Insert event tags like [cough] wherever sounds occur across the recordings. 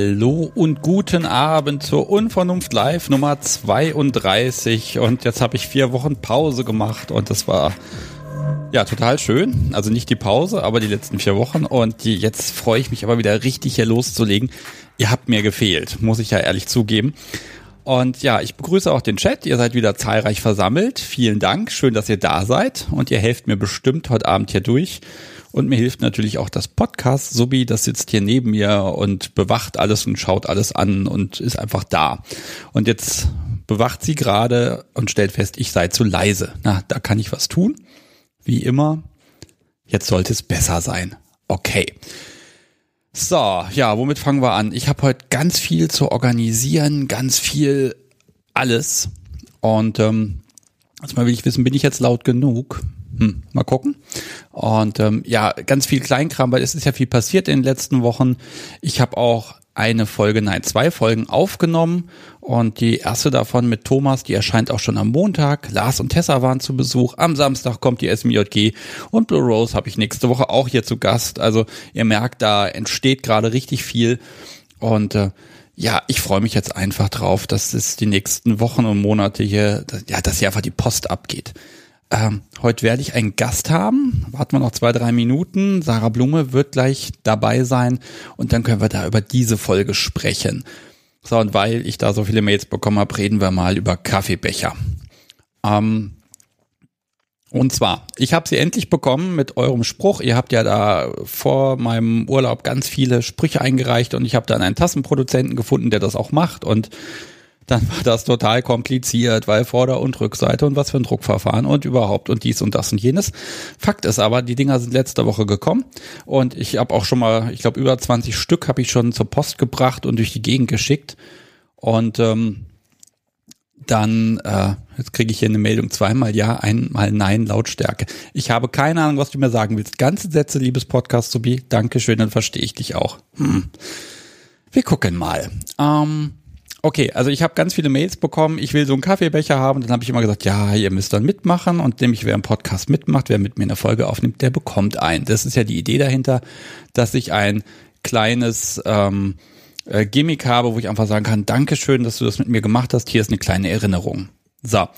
Hallo und guten Abend zur Unvernunft Live Nummer 32 und jetzt habe ich vier Wochen Pause gemacht und das war ja total schön. Also nicht die Pause, aber die letzten vier Wochen und die, jetzt freue ich mich aber wieder richtig hier loszulegen. Ihr habt mir gefehlt, muss ich ja ehrlich zugeben. Und ja, ich begrüße auch den Chat. Ihr seid wieder zahlreich versammelt. Vielen Dank. Schön, dass ihr da seid. Und ihr helft mir bestimmt heute Abend hier durch. Und mir hilft natürlich auch das Podcast. Subi, das sitzt hier neben mir und bewacht alles und schaut alles an und ist einfach da. Und jetzt bewacht sie gerade und stellt fest, ich sei zu leise. Na, da kann ich was tun. Wie immer. Jetzt sollte es besser sein. Okay. So, ja, womit fangen wir an? Ich habe heute ganz viel zu organisieren, ganz viel alles. Und ähm, erstmal will ich wissen, bin ich jetzt laut genug? Hm, mal gucken. Und ähm, ja, ganz viel Kleinkram, weil es ist ja viel passiert in den letzten Wochen. Ich habe auch eine Folge, nein, zwei Folgen aufgenommen und die erste davon mit Thomas, die erscheint auch schon am Montag. Lars und Tessa waren zu Besuch. Am Samstag kommt die SMJG und Blue Rose habe ich nächste Woche auch hier zu Gast. Also ihr merkt, da entsteht gerade richtig viel und äh, ja, ich freue mich jetzt einfach drauf, dass es die nächsten Wochen und Monate hier, ja, dass hier einfach die Post abgeht. Ähm, heute werde ich einen Gast haben. Warten wir noch zwei, drei Minuten. Sarah Blume wird gleich dabei sein und dann können wir da über diese Folge sprechen. So, und weil ich da so viele Mails bekommen habe, reden wir mal über Kaffeebecher. Ähm, und zwar, ich habe sie endlich bekommen mit eurem Spruch. Ihr habt ja da vor meinem Urlaub ganz viele Sprüche eingereicht und ich habe dann einen Tassenproduzenten gefunden, der das auch macht. Und dann war das total kompliziert, weil Vorder- und Rückseite und was für ein Druckverfahren und überhaupt und dies und das und jenes. Fakt ist aber, die Dinger sind letzte Woche gekommen und ich habe auch schon mal, ich glaube über 20 Stück habe ich schon zur Post gebracht und durch die Gegend geschickt und ähm, dann, äh, jetzt kriege ich hier eine Meldung, zweimal ja, einmal nein, Lautstärke. Ich habe keine Ahnung, was du mir sagen willst. Ganze Sätze, liebes Podcast, Subi. Dankeschön, dann verstehe ich dich auch. Hm. Wir gucken mal. Ähm, Okay, also ich habe ganz viele Mails bekommen, ich will so einen Kaffeebecher haben. Dann habe ich immer gesagt, ja, ihr müsst dann mitmachen. Und nämlich wer im Podcast mitmacht, wer mit mir eine Folge aufnimmt, der bekommt einen. Das ist ja die Idee dahinter, dass ich ein kleines ähm, äh, Gimmick habe, wo ich einfach sagen kann, Dankeschön, dass du das mit mir gemacht hast. Hier ist eine kleine Erinnerung. So.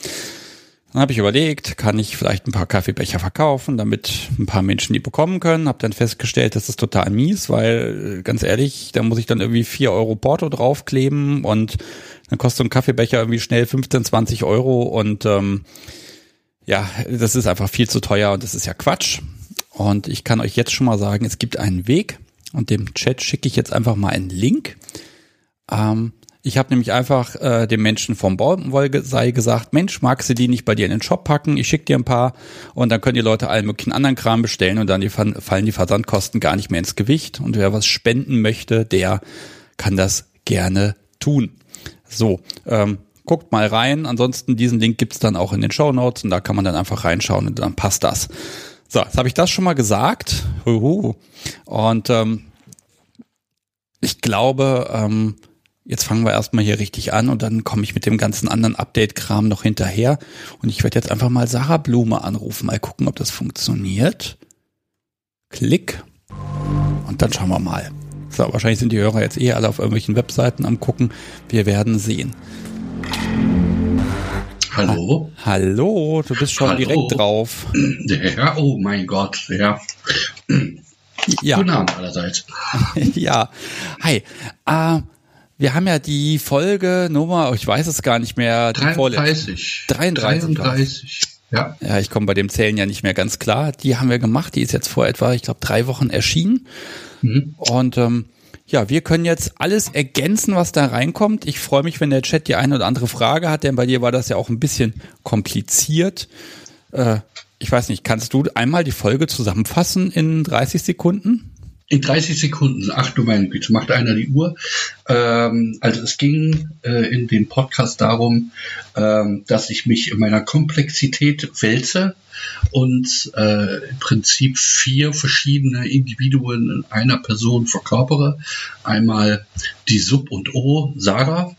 Dann habe ich überlegt, kann ich vielleicht ein paar Kaffeebecher verkaufen, damit ein paar Menschen die bekommen können. Habe dann festgestellt, das ist total mies, weil äh, ganz ehrlich, da muss ich dann irgendwie vier Euro Porto draufkleben und dann kostet so ein Kaffeebecher irgendwie schnell 15, 20 Euro und ähm, ja, das ist einfach viel zu teuer und das ist ja Quatsch. Und ich kann euch jetzt schon mal sagen, es gibt einen Weg und dem Chat schicke ich jetzt einfach mal einen Link. Ähm, ich habe nämlich einfach äh, dem Menschen vom Baumwollsei gesagt, Mensch, magst du die nicht bei dir in den Shop packen? Ich schick dir ein paar und dann können die Leute allen möglichen anderen Kram bestellen und dann die, fallen die Versandkosten gar nicht mehr ins Gewicht. Und wer was spenden möchte, der kann das gerne tun. So, ähm, guckt mal rein. Ansonsten diesen Link gibt's dann auch in den Show Notes und da kann man dann einfach reinschauen und dann passt das. So, jetzt habe ich das schon mal gesagt. Und ähm, ich glaube, ähm, jetzt fangen wir erstmal hier richtig an und dann komme ich mit dem ganzen anderen Update-Kram noch hinterher. Und ich werde jetzt einfach mal Sarah Blume anrufen, mal gucken, ob das funktioniert. Klick. Und dann schauen wir mal. So, wahrscheinlich sind die Hörer jetzt eh alle auf irgendwelchen Webseiten am gucken. Wir werden sehen. Hallo? Ha Hallo, du bist schon Hallo. direkt drauf. Ja, oh mein Gott, ja. Ja. Guten Abend allerseits. [laughs] ja. Hi. Äh, wir haben ja die Folge Nummer, ich weiß es gar nicht mehr. 33. 33. 33. Ja. Ja, ich komme bei dem Zählen ja nicht mehr ganz klar. Die haben wir gemacht. Die ist jetzt vor etwa, ich glaube, drei Wochen erschienen. Mhm. Und ähm, ja, wir können jetzt alles ergänzen, was da reinkommt. Ich freue mich, wenn der Chat die eine oder andere Frage hat, denn bei dir war das ja auch ein bisschen kompliziert. Äh, ich weiß nicht, kannst du einmal die Folge zusammenfassen in 30 Sekunden? In 30 Sekunden, ach du mein Güte, macht einer die Uhr. Ähm, also es ging äh, in dem Podcast darum, ähm, dass ich mich in meiner Komplexität wälze und äh, im Prinzip vier verschiedene Individuen in einer Person verkörpere. Einmal die Sub und O, Sarah,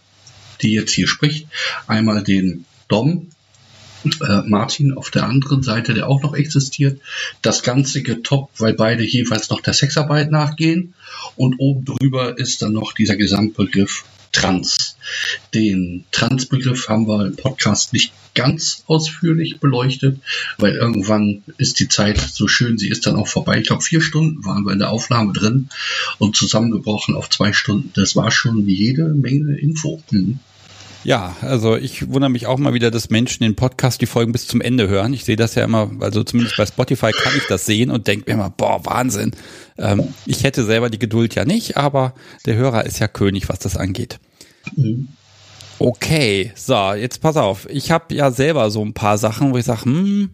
die jetzt hier spricht. Einmal den Dom, äh, Martin auf der anderen Seite, der auch noch existiert. Das Ganze getoppt, weil beide jeweils noch der Sexarbeit nachgehen. Und oben drüber ist dann noch dieser Gesamtbegriff Trans. Den Transbegriff haben wir im Podcast nicht ganz ausführlich beleuchtet, weil irgendwann ist die Zeit so schön, sie ist dann auch vorbei. Ich glaube, vier Stunden waren wir in der Aufnahme drin und zusammengebrochen auf zwei Stunden. Das war schon jede Menge Info. Mhm. Ja, also ich wundere mich auch mal wieder, dass Menschen den Podcast die Folgen bis zum Ende hören. Ich sehe das ja immer, also zumindest bei Spotify kann ich das sehen und denke mir immer, boah, Wahnsinn. Ähm, ich hätte selber die Geduld ja nicht, aber der Hörer ist ja König, was das angeht. Mhm. Okay, so, jetzt pass auf. Ich habe ja selber so ein paar Sachen, wo ich sage, hm,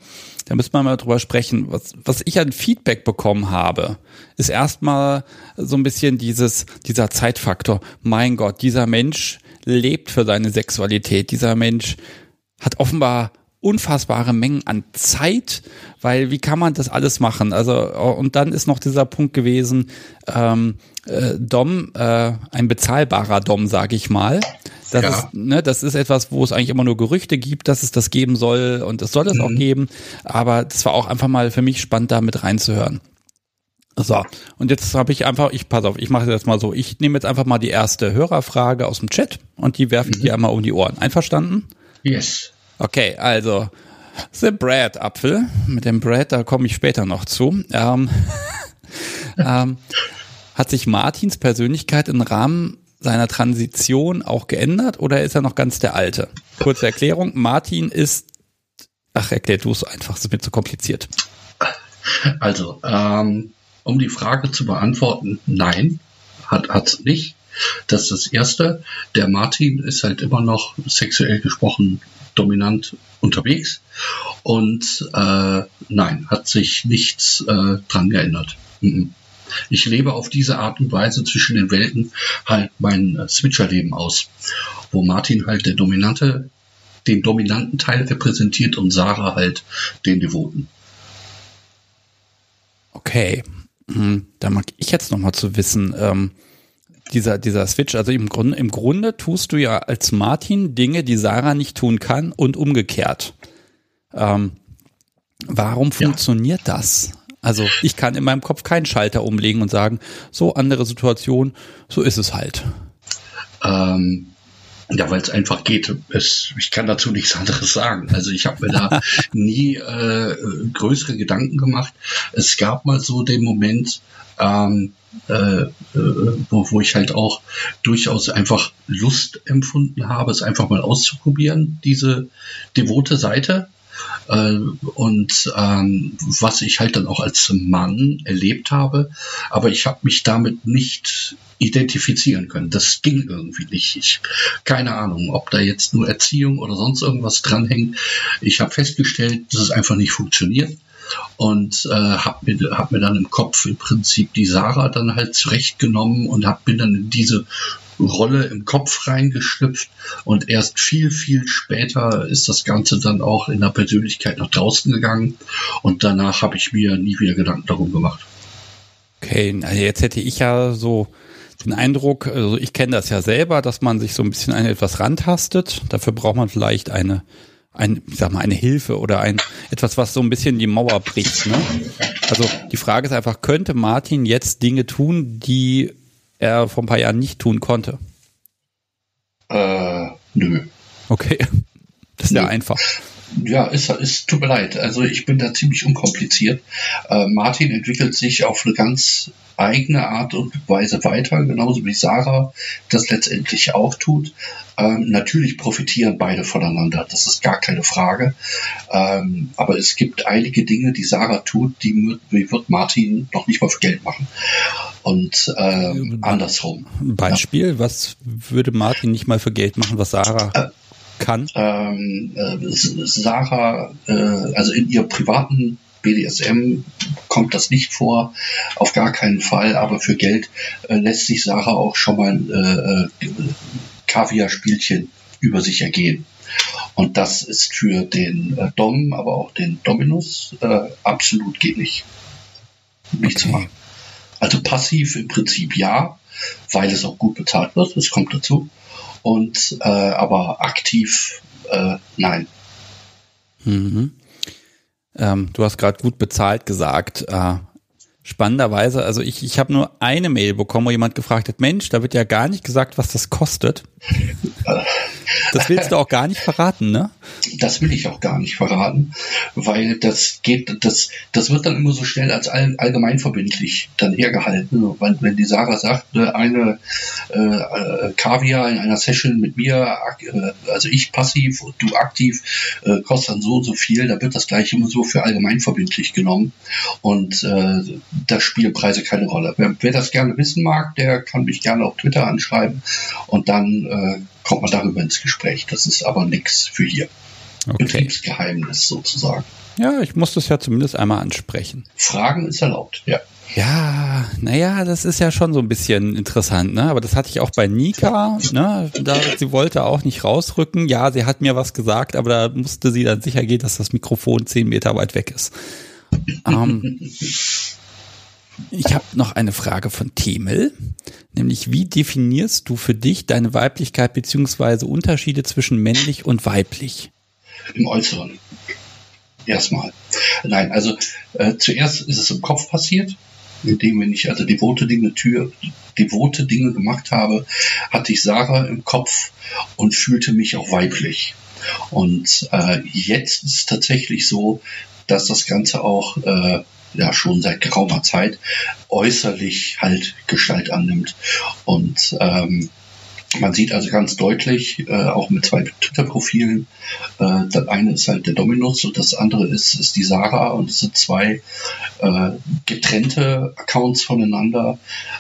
da müssen wir mal drüber sprechen. Was, was ich an Feedback bekommen habe, ist erstmal so ein bisschen dieses, dieser Zeitfaktor. Mein Gott, dieser Mensch, lebt für seine Sexualität. Dieser Mensch hat offenbar unfassbare Mengen an Zeit, weil wie kann man das alles machen? Also und dann ist noch dieser Punkt gewesen, ähm, äh, Dom, äh, ein bezahlbarer Dom, sage ich mal. Das, ja. ist, ne, das ist etwas, wo es eigentlich immer nur Gerüchte gibt, dass es das geben soll und es soll es mhm. auch geben. Aber das war auch einfach mal für mich spannend, da mit reinzuhören. So, und jetzt habe ich einfach, ich pass auf, ich mache jetzt mal so, ich nehme jetzt einfach mal die erste Hörerfrage aus dem Chat und die werfe ich mhm. dir einmal um die Ohren. Einverstanden? Yes. Okay, also The Bread Apfel. Mit dem Bread, da komme ich später noch zu. Ähm, [laughs] ähm, hat sich Martins Persönlichkeit im Rahmen seiner Transition auch geändert oder ist er noch ganz der Alte? Kurze Erklärung, Martin ist, ach erklär du es einfach, es ist mir zu kompliziert. Also, ähm, um die Frage zu beantworten, nein, hat es nicht. Das ist das Erste. Der Martin ist halt immer noch sexuell gesprochen dominant unterwegs und äh, nein, hat sich nichts äh, dran geändert. Ich lebe auf diese Art und Weise zwischen den Welten halt mein äh, Switcherleben aus, wo Martin halt der dominante, den dominanten Teil repräsentiert und Sarah halt den Devoten. Okay, da mag ich jetzt noch mal zu wissen, ähm, dieser, dieser Switch, also im Grunde, im Grunde tust du ja als Martin Dinge, die Sarah nicht tun kann und umgekehrt. Ähm, warum funktioniert ja. das? Also ich kann in meinem Kopf keinen Schalter umlegen und sagen, so andere Situation, so ist es halt. Ähm, ja, weil es einfach geht. Es, ich kann dazu nichts anderes sagen. Also ich habe mir da [laughs] nie äh, größere Gedanken gemacht. Es gab mal so den Moment, ähm, äh, äh, wo, wo ich halt auch durchaus einfach Lust empfunden habe, es einfach mal auszuprobieren, diese devote Seite. Äh, und ähm, was ich halt dann auch als Mann erlebt habe, aber ich habe mich damit nicht identifizieren können. Das ging irgendwie nicht. Ich, keine Ahnung, ob da jetzt nur Erziehung oder sonst irgendwas dranhängt. Ich habe festgestellt, dass es einfach nicht funktioniert und äh, habe mir, hab mir dann im Kopf im Prinzip die Sarah dann halt zurechtgenommen und hab, bin dann in diese Rolle im Kopf reingeschlüpft und erst viel, viel später ist das Ganze dann auch in der Persönlichkeit nach draußen gegangen und danach habe ich mir nie wieder Gedanken darum gemacht. Okay, also jetzt hätte ich ja so den Eindruck, also ich kenne das ja selber, dass man sich so ein bisschen an etwas rantastet. Dafür braucht man vielleicht eine ein, ich sag mal, eine Hilfe oder ein etwas, was so ein bisschen die Mauer bricht. Ne? Also die Frage ist einfach, könnte Martin jetzt Dinge tun, die er vor ein paar Jahren nicht tun konnte? Äh, nö. Okay. [laughs] Das ist nö. ja einfach. Ja, ist, ist, tut mir leid. Also ich bin da ziemlich unkompliziert. Äh, Martin entwickelt sich auf eine ganz eigene Art und Weise weiter, genauso wie Sarah das letztendlich auch tut. Ähm, natürlich profitieren beide voneinander, das ist gar keine Frage. Ähm, aber es gibt einige Dinge, die Sarah tut, die, die wird Martin noch nicht mal für Geld machen. Und ähm, andersrum. Ein Beispiel, ja. was würde Martin nicht mal für Geld machen, was Sarah äh, kann? Ähm, äh, Sarah, äh, also in ihrem privaten BDSM kommt das nicht vor, auf gar keinen Fall, aber für Geld äh, lässt sich Sarah auch schon mal äh, Kaviar-Spielchen über sich ergehen. Und das ist für den Dom, aber auch den Dominus äh, absolut geht nicht. Nicht okay. zu machen. Also passiv im Prinzip ja, weil es auch gut bezahlt wird, das kommt dazu. Und äh, aber aktiv äh, nein. Mhm. Ähm, du hast gerade gut bezahlt gesagt. Äh, spannenderweise, also ich, ich habe nur eine Mail bekommen, wo jemand gefragt hat, Mensch, da wird ja gar nicht gesagt, was das kostet. Das willst du auch gar nicht verraten, ne? Das will ich auch gar nicht verraten, weil das geht, das, das wird dann immer so schnell als all, allgemeinverbindlich dann hergehalten. Wenn, wenn die Sarah sagt, ne, eine äh, Kaviar in einer Session mit mir, äh, also ich passiv und du aktiv, äh, kostet dann so und so viel, da wird das gleich immer so für allgemeinverbindlich genommen. Und äh, da spielen Preise keine Rolle. Wer, wer das gerne wissen mag, der kann mich gerne auf Twitter anschreiben und dann äh, kommt man darüber ins Gespräch. Das ist aber nichts für hier. Okay. Betriebsgeheimnis sozusagen. Ja, ich muss das ja zumindest einmal ansprechen. Fragen ist erlaubt, ja. Ja, naja, das ist ja schon so ein bisschen interessant, ne? Aber das hatte ich auch bei Nika, ne? Da, sie wollte auch nicht rausrücken. Ja, sie hat mir was gesagt, aber da musste sie dann sicher gehen, dass das Mikrofon zehn Meter weit weg ist. Ähm, [laughs] ich habe noch eine Frage von Temel, nämlich wie definierst du für dich deine Weiblichkeit beziehungsweise Unterschiede zwischen männlich und weiblich? Im Äußeren. Erstmal. Nein, also äh, zuerst ist es im Kopf passiert, indem wenn ich also devote Dinge, Tür, devote Dinge gemacht habe, hatte ich Sarah im Kopf und fühlte mich auch weiblich. Und äh, jetzt ist es tatsächlich so, dass das Ganze auch äh, ja schon seit geraumer Zeit äußerlich halt Gestalt annimmt. Und ähm, man sieht also ganz deutlich, äh, auch mit zwei Twitter-Profilen, äh, das eine ist halt der Dominus und das andere ist, ist die Sarah und es sind zwei äh, getrennte Accounts voneinander,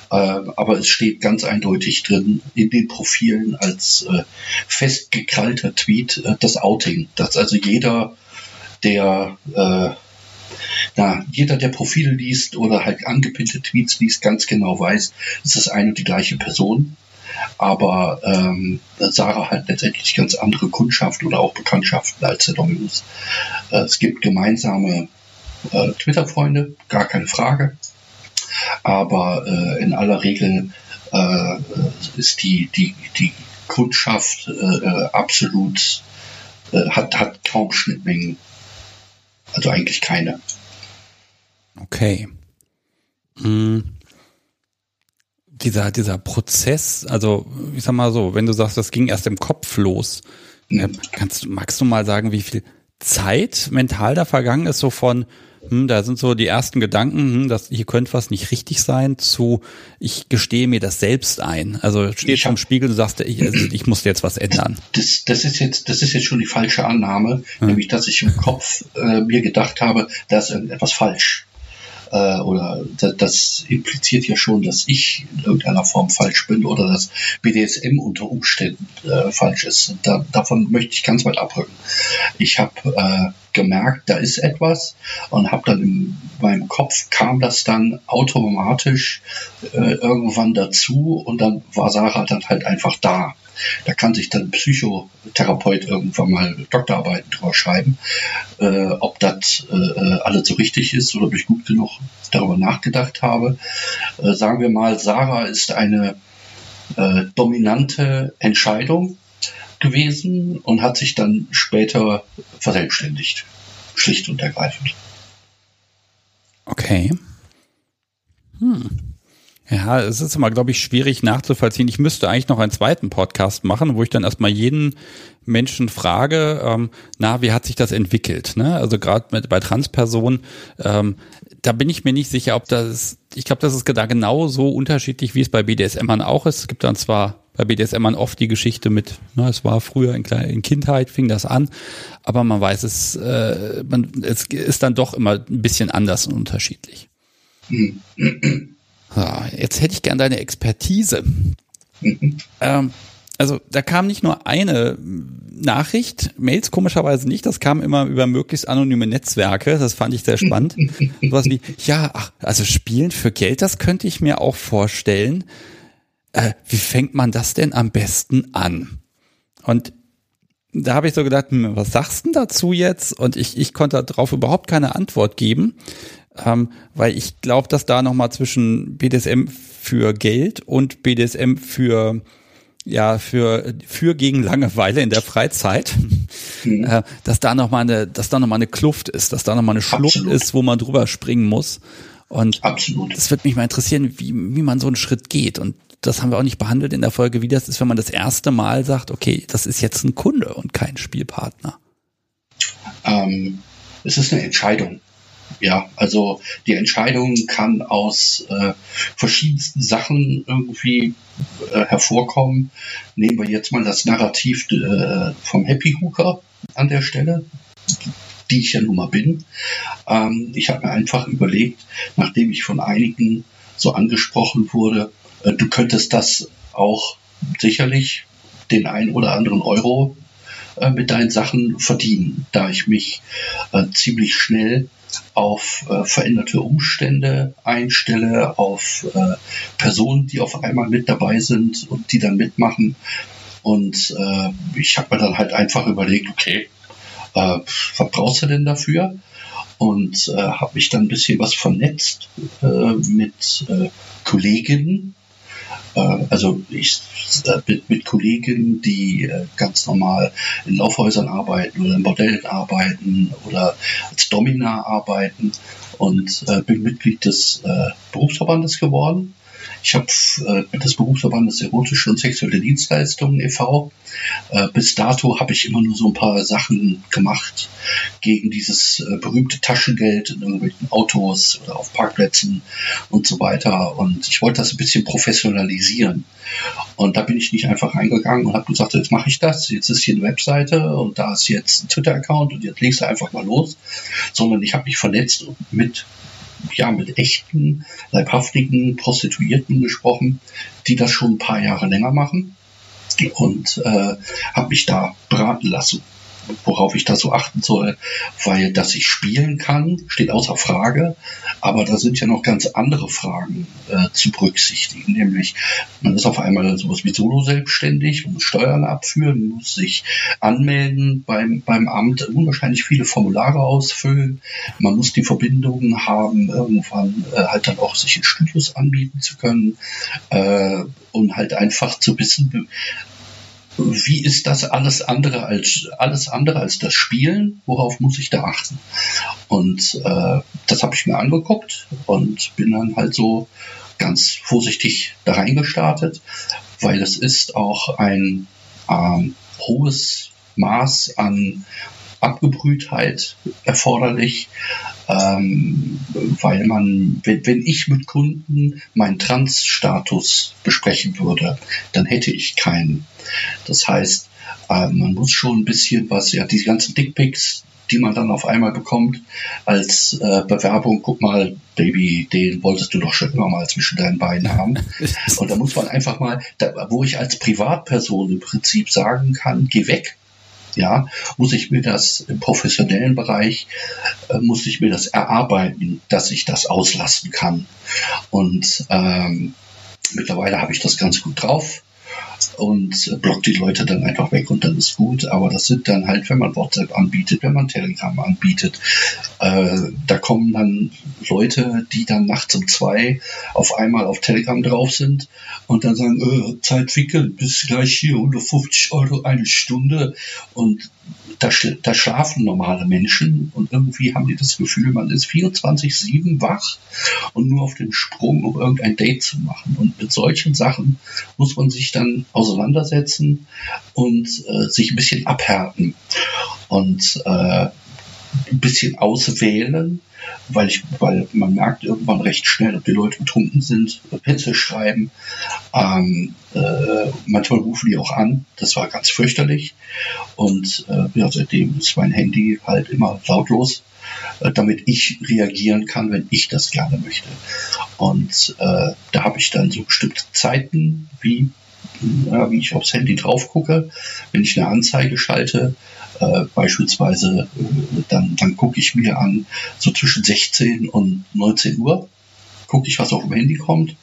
äh, aber es steht ganz eindeutig drin in den Profilen als äh, festgekrallter Tweet äh, das Outing, dass also jeder, der ja, jeder, der Profile liest oder halt angepinnte Tweets liest, ganz genau weiß, es ist eine und die gleiche Person. Aber ähm, Sarah hat letztendlich ganz andere Kundschaft oder auch Bekanntschaften als der Dominus. Äh, es gibt gemeinsame äh, Twitter-Freunde, gar keine Frage. Aber äh, in aller Regel äh, ist die, die, die Kundschaft äh, äh absolut, hat, hat kaum Schnittmengen. Also eigentlich keine. Okay. Hm. Dieser, dieser Prozess, also ich sag mal so, wenn du sagst, das ging erst im Kopf los, mhm. kannst, magst du mal sagen, wie viel Zeit mental da vergangen ist, so von, hm, da sind so die ersten Gedanken, hm, dass hier könnte was nicht richtig sein, zu ich gestehe mir das selbst ein. Also stehst vom Spiegel und sagst, ich, also ich muss jetzt was ändern. Das, das ist jetzt, das ist jetzt schon die falsche Annahme, hm. nämlich dass ich im Kopf äh, mir gedacht habe, da ist irgendetwas falsch äh, oder das, das impliziert ja schon, dass ich in irgendeiner Form falsch bin oder dass BDSM unter Umständen äh, falsch ist. Da, davon möchte ich ganz weit abrücken. Ich habe äh, gemerkt, da ist etwas und habe dann in meinem Kopf kam das dann automatisch äh, irgendwann dazu und dann war Sarah dann halt einfach da. Da kann sich dann Psychotherapeut irgendwann mal Doktorarbeiten drüber schreiben, äh, ob das äh, alles so richtig ist oder ob ich gut genug darüber nachgedacht habe. Äh, sagen wir mal, Sarah ist eine äh, dominante Entscheidung gewesen und hat sich dann später verselbstständigt. Schlicht und ergreifend. Okay. Hm. Ja, es ist immer, glaube ich, schwierig nachzuvollziehen. Ich müsste eigentlich noch einen zweiten Podcast machen, wo ich dann erstmal jeden Menschen frage, ähm, na, wie hat sich das entwickelt? Ne? Also gerade bei Transpersonen, ähm, da bin ich mir nicht sicher, ob das, ich glaube, das ist da genau so unterschiedlich, wie es bei BDSMern auch ist. Es gibt dann zwar bei BDSMern oft die Geschichte mit, ne, es war früher in, in Kindheit, fing das an, aber man weiß es, äh, man, es ist dann doch immer ein bisschen anders und unterschiedlich. So, jetzt hätte ich gern deine Expertise. ähm, also da kam nicht nur eine Nachricht, Mails komischerweise nicht, das kam immer über möglichst anonyme Netzwerke, das fand ich sehr spannend. Sowas wie, ja, ach, also Spielen für Geld, das könnte ich mir auch vorstellen. Äh, wie fängt man das denn am besten an? Und da habe ich so gedacht, hm, was sagst du dazu jetzt? Und ich, ich konnte darauf überhaupt keine Antwort geben ähm, weil ich glaube, dass da nochmal zwischen BDSM für Geld und BDSM für ja, für, für gegen Langeweile in der Freizeit, mhm. äh, dass da noch mal eine, dass da noch mal eine Kluft ist, dass da noch mal eine Schlucht Absolut. ist, wo man drüber springen muss. Und Absolut. das wird mich mal interessieren, wie, wie man so einen Schritt geht. Und das haben wir auch nicht behandelt in der Folge, wie das ist, wenn man das erste Mal sagt, okay, das ist jetzt ein Kunde und kein Spielpartner. Ähm, es ist eine Entscheidung. Ja, also die Entscheidung kann aus äh, verschiedensten Sachen irgendwie äh, hervorkommen. Nehmen wir jetzt mal das Narrativ äh, vom Happy Hooker an der Stelle, die ich ja nun mal bin. Ähm, ich habe mir einfach überlegt, nachdem ich von einigen so angesprochen wurde, du könntest das auch sicherlich den ein oder anderen Euro äh, mit deinen Sachen verdienen, da ich mich äh, ziemlich schnell auf äh, veränderte Umstände einstelle, auf äh, Personen, die auf einmal mit dabei sind und die dann mitmachen. Und äh, ich habe mir dann halt einfach überlegt, okay, äh, was brauchst du denn dafür? Und äh, habe mich dann ein bisschen was vernetzt äh, mit äh, Kolleginnen, äh, also ich äh, mit, mit Kollegen, die äh, ganz normal in Laufhäusern arbeiten oder in Bordellen arbeiten oder als Domina arbeiten und bin Mitglied des Berufsverbandes geworden ich habe äh, das Berufsverbandes Erotische und Sexuelle Dienstleistungen e.V. Äh, bis dato habe ich immer nur so ein paar Sachen gemacht gegen dieses äh, berühmte Taschengeld in irgendwelchen Autos oder auf Parkplätzen und so weiter. Und ich wollte das ein bisschen professionalisieren. Und da bin ich nicht einfach reingegangen und habe gesagt, jetzt mache ich das. Jetzt ist hier eine Webseite und da ist jetzt ein Twitter-Account und jetzt legst du einfach mal los. Sondern ich habe mich vernetzt mit ja, mit echten, leibhaftigen Prostituierten gesprochen, die das schon ein paar Jahre länger machen. Und äh, habe mich da beraten lassen worauf ich da so achten soll, weil dass ich spielen kann, steht außer Frage, aber da sind ja noch ganz andere Fragen äh, zu berücksichtigen, nämlich man ist auf einmal sowas wie Solo selbstständig, muss Steuern abführen, muss sich anmelden beim, beim Amt, unwahrscheinlich viele Formulare ausfüllen, man muss die Verbindungen haben, irgendwann äh, halt dann auch sich in Studios anbieten zu können äh, und halt einfach zu wissen, wie ist das alles andere als alles andere als das Spielen? Worauf muss ich da achten? Und äh, das habe ich mir angeguckt und bin dann halt so ganz vorsichtig da reingestartet, weil es ist auch ein ähm, hohes Maß an Abgebrühtheit erforderlich, ähm, weil man, wenn, ich mit Kunden meinen Trans-Status besprechen würde, dann hätte ich keinen. Das heißt, äh, man muss schon ein bisschen was, ja, die ganzen Dickpics, die man dann auf einmal bekommt als äh, Bewerbung, guck mal, Baby, den wolltest du doch schon immer mal zwischen deinen Beinen haben. [laughs] Und da muss man einfach mal, da, wo ich als Privatperson im Prinzip sagen kann, geh weg, ja, muss ich mir das im professionellen Bereich, äh, muss ich mir das erarbeiten, dass ich das auslassen kann. Und ähm, mittlerweile habe ich das ganz gut drauf und blockt die Leute dann einfach weg und dann ist gut. Aber das sind dann halt, wenn man WhatsApp anbietet, wenn man Telegram anbietet, äh, da kommen dann Leute, die dann nachts um zwei auf einmal auf Telegram drauf sind und dann sagen, äh, Zeit wickeln, bis gleich hier 150 Euro eine Stunde und da, da schlafen normale Menschen und irgendwie haben die das Gefühl, man ist 24-7 wach und nur auf dem Sprung, um irgendein Date zu machen. Und mit solchen Sachen muss man sich dann auseinandersetzen und äh, sich ein bisschen abhärten und äh, ein bisschen auswählen, weil ich, weil man merkt irgendwann recht schnell, ob die Leute betrunken sind, Pässe schreiben. Ähm, äh, manchmal rufen die auch an. Das war ganz fürchterlich. Und äh, ja, seitdem ist mein Handy halt immer lautlos, äh, damit ich reagieren kann, wenn ich das gerne möchte. Und äh, da habe ich dann so bestimmte Zeiten, wie ja, wie ich aufs Handy drauf gucke, wenn ich eine Anzeige schalte, äh, beispielsweise, äh, dann, dann gucke ich mir an, so zwischen 16 und 19 Uhr, gucke ich, was auf dem Handy kommt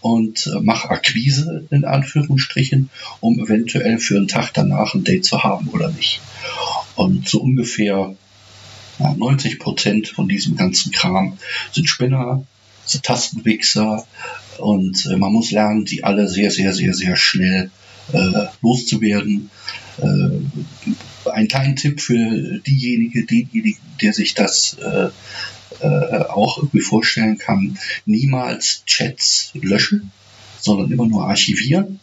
und äh, mache Akquise in Anführungsstrichen, um eventuell für einen Tag danach ein Date zu haben oder nicht. Und so ungefähr ja, 90 Prozent von diesem ganzen Kram sind Spinner, sind Tastenwichser und äh, man muss lernen, die alle sehr, sehr, sehr, sehr schnell äh, loszuwerden. Äh, ein kleiner Tipp für diejenige, denjenigen, der sich das äh, äh, auch irgendwie vorstellen kann, niemals Chats löschen, sondern immer nur archivieren,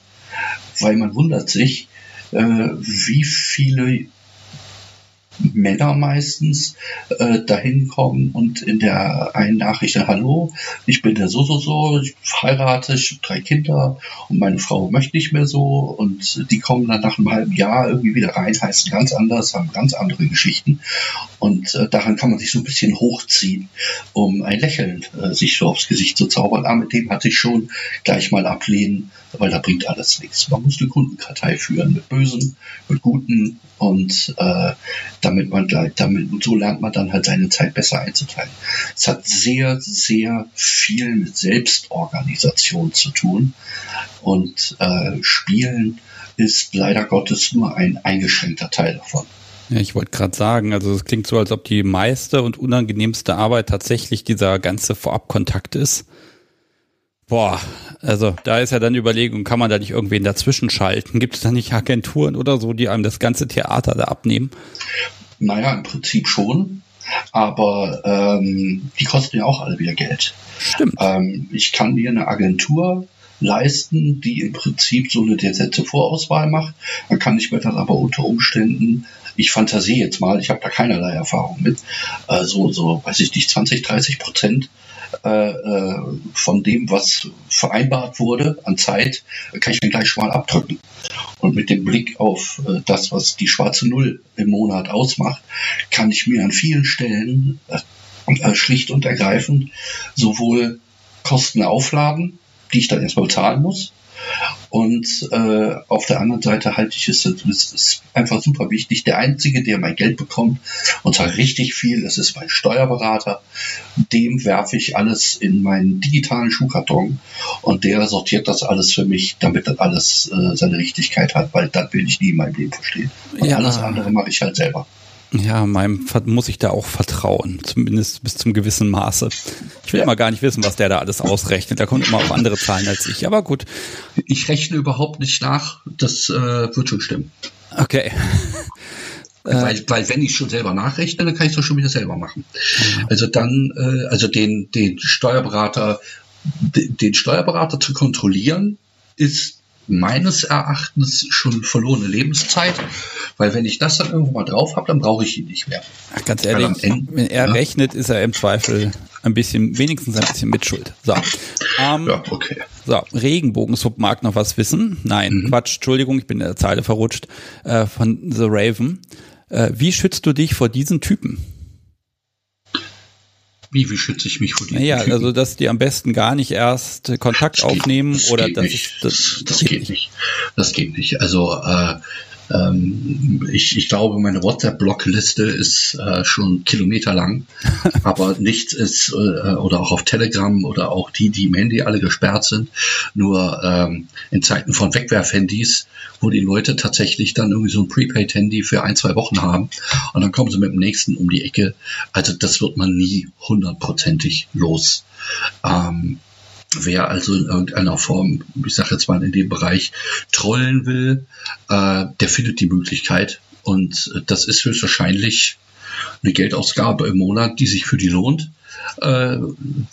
weil man wundert sich, äh, wie viele Männer meistens äh, dahin kommen und in der einen Nachricht, hallo, ich bin der so, so, so, ich heirate, ich habe drei Kinder und meine Frau möchte nicht mehr so und die kommen dann nach einem halben Jahr irgendwie wieder rein, heißen ganz anders, haben ganz andere Geschichten und äh, daran kann man sich so ein bisschen hochziehen, um ein Lächeln äh, sich so aufs Gesicht zu zaubern. Ah, mit dem hatte ich schon gleich mal ablehnen, weil da bringt alles nichts. Man muss eine Kundenkartei führen mit Bösen, mit Guten und äh, damit man damit, und so lernt man dann halt seine Zeit besser einzuteilen. Es hat sehr, sehr viel mit Selbstorganisation zu tun und äh, Spielen ist leider Gottes nur ein eingeschränkter Teil davon. Ja, ich wollte gerade sagen, also es klingt so, als ob die meiste und unangenehmste Arbeit tatsächlich dieser ganze Vorabkontakt ist. Boah, also da ist ja dann die Überlegung, kann man da nicht irgendwen dazwischen schalten? Gibt es da nicht Agenturen oder so, die einem das ganze Theater da abnehmen? Naja, im Prinzip schon. Aber ähm, die kosten ja auch alle wieder Geld. Stimmt. Ähm, ich kann mir eine Agentur leisten, die im Prinzip so eine dezente Vorauswahl macht. Dann kann ich mir dann aber unter Umständen, ich fantasie jetzt mal, ich habe da keinerlei Erfahrung mit, äh, so, so, weiß ich nicht, 20, 30 Prozent von dem, was vereinbart wurde an Zeit, kann ich dann gleich schon mal abdrücken. Und mit dem Blick auf äh, das, was die schwarze Null im Monat ausmacht, kann ich mir an vielen Stellen äh, schlicht und ergreifend sowohl Kosten aufladen, die ich dann erstmal bezahlen muss, und äh, auf der anderen Seite halte ich es, es ist einfach super wichtig. Der Einzige, der mein Geld bekommt, und zwar richtig viel, das ist mein Steuerberater. Dem werfe ich alles in meinen digitalen Schuhkarton und der sortiert das alles für mich, damit das alles äh, seine Richtigkeit hat, weil das will ich nie in meinem Leben verstehen. Und ja. alles andere mache ich halt selber. Ja, meinem muss ich da auch vertrauen, zumindest bis zum gewissen Maße. Ich will ja. immer gar nicht wissen, was der da alles ausrechnet. Da kommt immer auf andere Zahlen als ich, aber gut. Ich rechne überhaupt nicht nach, das äh, wird schon stimmen. Okay. [laughs] Weil, weil wenn ich schon selber nachrechne, dann kann ich es doch schon wieder selber machen. Ja. Also dann, äh, also den, den Steuerberater, den Steuerberater zu kontrollieren, ist meines Erachtens schon verlorene Lebenszeit, weil wenn ich das dann irgendwo mal drauf habe, dann brauche ich ihn nicht mehr. Ach, ganz ehrlich, Ende, wenn er ja. rechnet, ist er im Zweifel ein bisschen, wenigstens ein bisschen mitschuld. So. Ähm, ja, okay. So, Regenbogensub mag noch was wissen. Nein, mhm. Quatsch, Entschuldigung, ich bin in der Zeile verrutscht. Äh, von The Raven. Äh, wie schützt du dich vor diesen Typen? Wie, wie schütze ich mich vor diesen Ja, also dass die am besten gar nicht erst Kontakt das aufnehmen geht, das oder das, nicht. das, das, geht, geht nicht. Das geht nicht. Also äh, ähm, ich, ich glaube, meine WhatsApp-Blockliste ist äh, schon kilometerlang, [laughs] aber nichts ist, äh, oder auch auf Telegram oder auch die, die im Handy alle gesperrt sind. Nur ähm, in Zeiten von Wegwerfhandys, wo die Leute tatsächlich dann irgendwie so ein Prepaid-Handy für ein, zwei Wochen haben und dann kommen sie mit dem nächsten um die Ecke. Also das wird man nie hundertprozentig los. Ähm, Wer also in irgendeiner Form, ich sage jetzt mal in dem Bereich, trollen will, äh, der findet die Möglichkeit. Und das ist höchstwahrscheinlich eine Geldausgabe im Monat, die sich für die lohnt. Äh,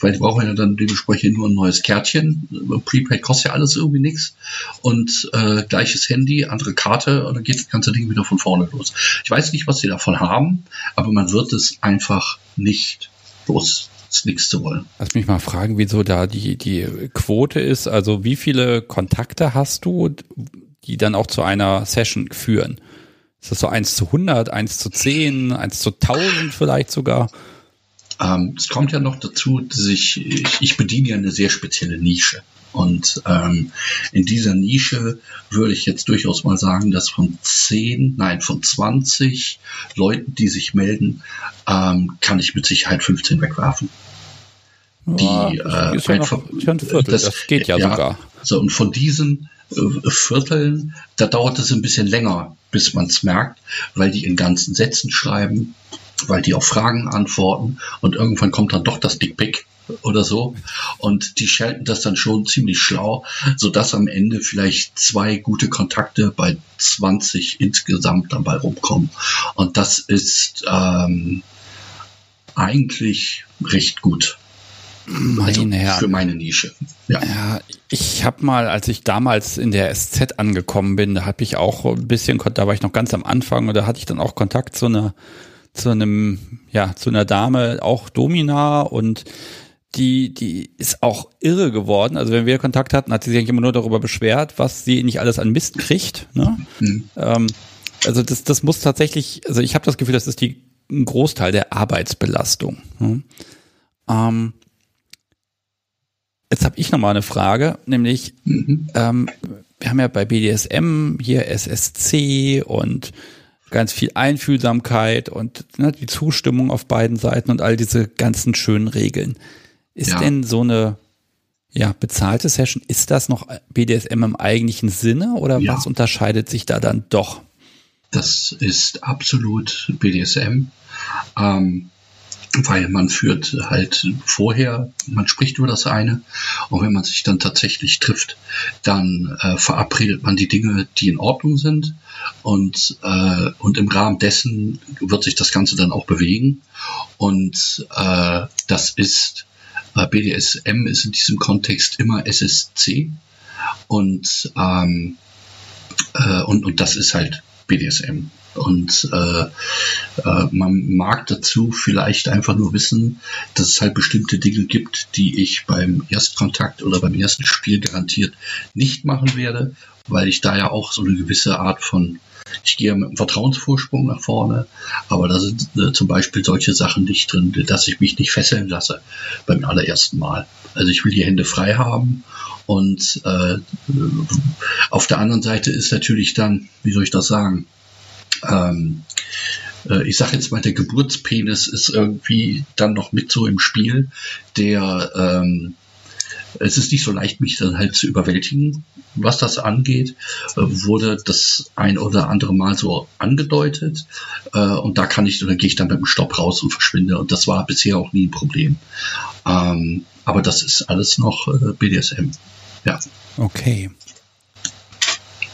weil die brauchen ja dann dementsprechend nur ein neues Kärtchen. Prepaid kostet ja alles irgendwie nichts. Und äh, gleiches Handy, andere Karte und dann geht das ganze Ding wieder von vorne los. Ich weiß nicht, was sie davon haben, aber man wird es einfach nicht los nichts zu wollen. Lass mich mal fragen, wieso da die, die Quote ist. Also wie viele Kontakte hast du, die dann auch zu einer Session führen? Ist das so 1 zu 100, 1 zu 10, 1 zu 1000 vielleicht sogar? Ähm, es kommt ja noch dazu, dass ich, ich, ich bediene ja eine sehr spezielle Nische. Und ähm, in dieser Nische würde ich jetzt durchaus mal sagen, dass von 10, nein, von 20 Leuten, die sich melden, ähm, kann ich mit Sicherheit 15 wegwerfen. Die, ja, äh, ja ein Viertel, das, das geht ja, ja, sogar. So, und von diesen äh, Vierteln, da dauert es ein bisschen länger, bis man es merkt, weil die in ganzen Sätzen schreiben, weil die auf Fragen antworten und irgendwann kommt dann doch das Dickpick oder so. Und die schalten das dann schon ziemlich schlau, sodass am Ende vielleicht zwei gute Kontakte bei 20 insgesamt dabei rumkommen. Und das ist ähm, eigentlich recht gut. Meine also Herren. Für meine Nische. Ja, ja ich habe mal, als ich damals in der SZ angekommen bin, da habe ich auch ein bisschen, da war ich noch ganz am Anfang und da hatte ich dann auch Kontakt zu einer, zu einem, ja, zu einer Dame, auch Domina und die, die ist auch irre geworden. Also wenn wir Kontakt hatten, hat sie sich eigentlich immer nur darüber beschwert, was sie nicht alles an Mist kriegt. Ne? Mhm. Ähm, also das, das muss tatsächlich, also ich habe das Gefühl, das ist die, ein Großteil der Arbeitsbelastung. Ne? Ähm, Jetzt habe ich nochmal eine Frage, nämlich mhm. ähm, wir haben ja bei BDSM hier SSC und ganz viel Einfühlsamkeit und ne, die Zustimmung auf beiden Seiten und all diese ganzen schönen Regeln. Ist ja. denn so eine ja, bezahlte Session, ist das noch BDSM im eigentlichen Sinne oder ja. was unterscheidet sich da dann doch? Das ist absolut BDSM. Ähm, weil man führt halt vorher, man spricht über das eine und wenn man sich dann tatsächlich trifft, dann äh, verabredet man die Dinge, die in Ordnung sind und, äh, und im Rahmen dessen wird sich das Ganze dann auch bewegen und äh, das ist BDSM ist in diesem Kontext immer SSC und, ähm, äh, und, und das ist halt BDSM. Und äh, äh, man mag dazu vielleicht einfach nur wissen, dass es halt bestimmte Dinge gibt, die ich beim Erstkontakt oder beim ersten Spiel garantiert nicht machen werde, weil ich da ja auch so eine gewisse Art von ich gehe mit einem Vertrauensvorsprung nach vorne, aber da sind äh, zum Beispiel solche Sachen nicht drin, dass ich mich nicht fesseln lasse beim allerersten Mal. Also ich will die Hände frei haben und äh, auf der anderen Seite ist natürlich dann, wie soll ich das sagen, ähm, äh, ich sage jetzt mal, der Geburtspenis ist irgendwie dann noch mit so im Spiel, der ähm, es ist nicht so leicht, mich dann halt zu überwältigen, was das angeht. Äh, wurde das ein oder andere Mal so angedeutet. Äh, und da kann ich, oder gehe ich dann mit dem Stopp raus und verschwinde. Und das war bisher auch nie ein Problem. Ähm, aber das ist alles noch äh, BDSM. Ja. Okay.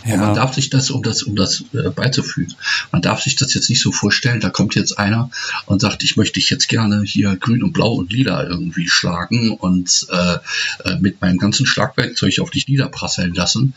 Ja. Man darf sich das, um das, um das äh, beizufügen, man darf sich das jetzt nicht so vorstellen, da kommt jetzt einer und sagt, ich möchte dich jetzt gerne hier grün und blau und lila irgendwie schlagen und äh, äh mit meinem ganzen Schlagwerkzeug auf dich niederprasseln lassen.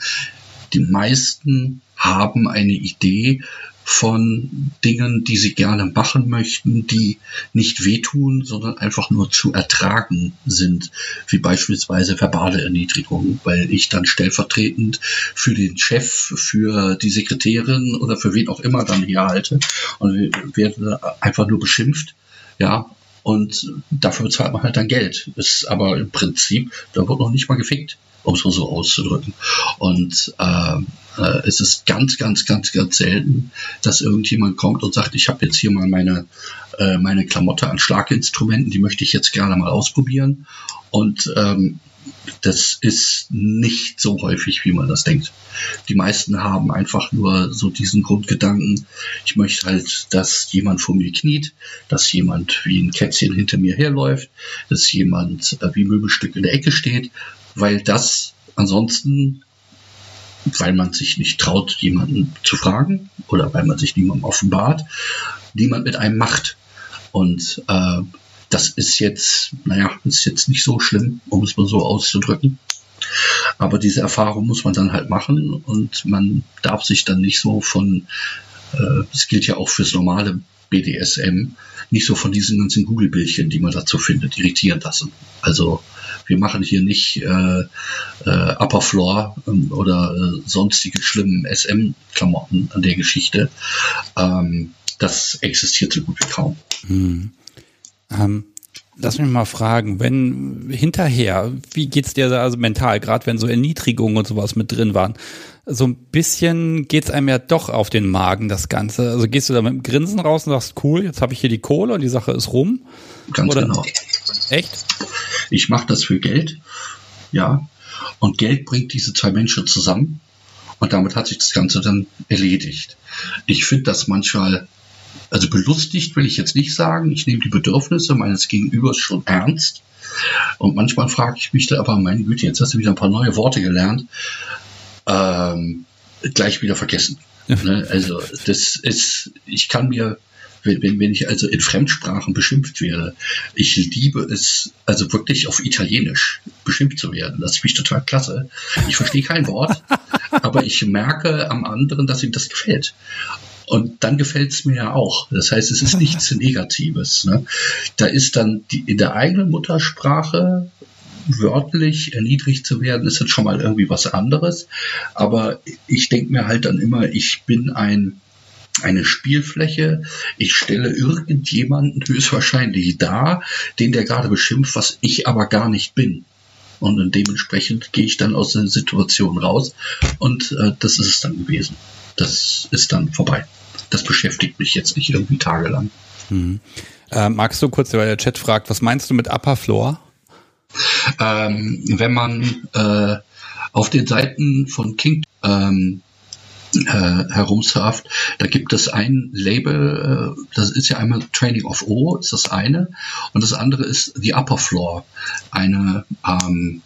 Die meisten haben eine Idee, von Dingen, die sie gerne machen möchten, die nicht wehtun, sondern einfach nur zu ertragen sind, wie beispielsweise verbale Erniedrigung, weil ich dann stellvertretend für den Chef, für die Sekretärin oder für wen auch immer dann hier halte und werde einfach nur beschimpft, ja, und dafür bezahlt man halt dann Geld. Ist aber im Prinzip, da wird noch nicht mal gefickt um es mal so auszudrücken. Und äh, äh, es ist ganz, ganz, ganz, ganz selten, dass irgendjemand kommt und sagt, ich habe jetzt hier mal meine, äh, meine Klamotte an Schlaginstrumenten, die möchte ich jetzt gerne mal ausprobieren. Und ähm, das ist nicht so häufig, wie man das denkt. Die meisten haben einfach nur so diesen Grundgedanken, ich möchte halt, dass jemand vor mir kniet, dass jemand wie ein Kätzchen hinter mir herläuft, dass jemand äh, wie Möbelstück in der Ecke steht, weil das ansonsten, weil man sich nicht traut, jemanden zu fragen oder weil man sich niemandem offenbart, niemand mit einem macht. Und äh, das ist jetzt, naja, ist jetzt nicht so schlimm, um es mal so auszudrücken. Aber diese Erfahrung muss man dann halt machen und man darf sich dann nicht so von, äh, das gilt ja auch fürs normale BDSM, nicht so von diesen ganzen Google-Bildchen, die man dazu findet, irritieren lassen. Also wir machen hier nicht äh, äh, Upper Floor ähm, oder äh, sonstige schlimmen SM-Klamotten an der Geschichte. Ähm, das existiert so gut wie kaum. Hm. Ähm, lass mich mal fragen, wenn hinterher, wie geht's dir da also mental, gerade wenn so Erniedrigungen und sowas mit drin waren? So ein bisschen geht's einem ja doch auf den Magen, das Ganze. Also gehst du da mit dem Grinsen raus und sagst, cool, jetzt habe ich hier die Kohle und die Sache ist rum? Ganz Oder? genau. Echt? Ich mache das für Geld, ja. Und Geld bringt diese zwei Menschen zusammen. Und damit hat sich das Ganze dann erledigt. Ich finde das manchmal Also belustigt will ich jetzt nicht sagen. Ich nehme die Bedürfnisse meines Gegenübers schon ernst. Und manchmal frage ich mich da aber, meine Güte, jetzt hast du wieder ein paar neue Worte gelernt. Ähm, gleich wieder vergessen. Ne? Also das ist, ich kann mir wenn, wenn ich also in Fremdsprachen beschimpft werde. Ich liebe es, also wirklich auf Italienisch beschimpft zu werden. Das finde ich total klasse. Ich verstehe kein Wort, [laughs] aber ich merke am anderen, dass ihm das gefällt. Und dann gefällt es mir ja auch. Das heißt, es ist nichts [laughs] Negatives. Ne? Da ist dann die, in der eigenen Muttersprache wörtlich erniedrigt zu werden, ist jetzt schon mal irgendwie was anderes. Aber ich denke mir halt dann immer, ich bin ein eine Spielfläche. Ich stelle irgendjemanden höchstwahrscheinlich dar, den der gerade beschimpft, was ich aber gar nicht bin. Und dementsprechend gehe ich dann aus der Situation raus und äh, das ist es dann gewesen. Das ist dann vorbei. Das beschäftigt mich jetzt nicht irgendwie tagelang. Hm. Äh, magst du kurz, weil der Chat fragt, was meinst du mit Upper Floor? Ähm, wenn man äh, auf den Seiten von King ähm, äh, herumsurft. Da gibt es ein Label, äh, das ist ja einmal Training of O, ist das eine, und das andere ist The Upper Floor, eine ähm,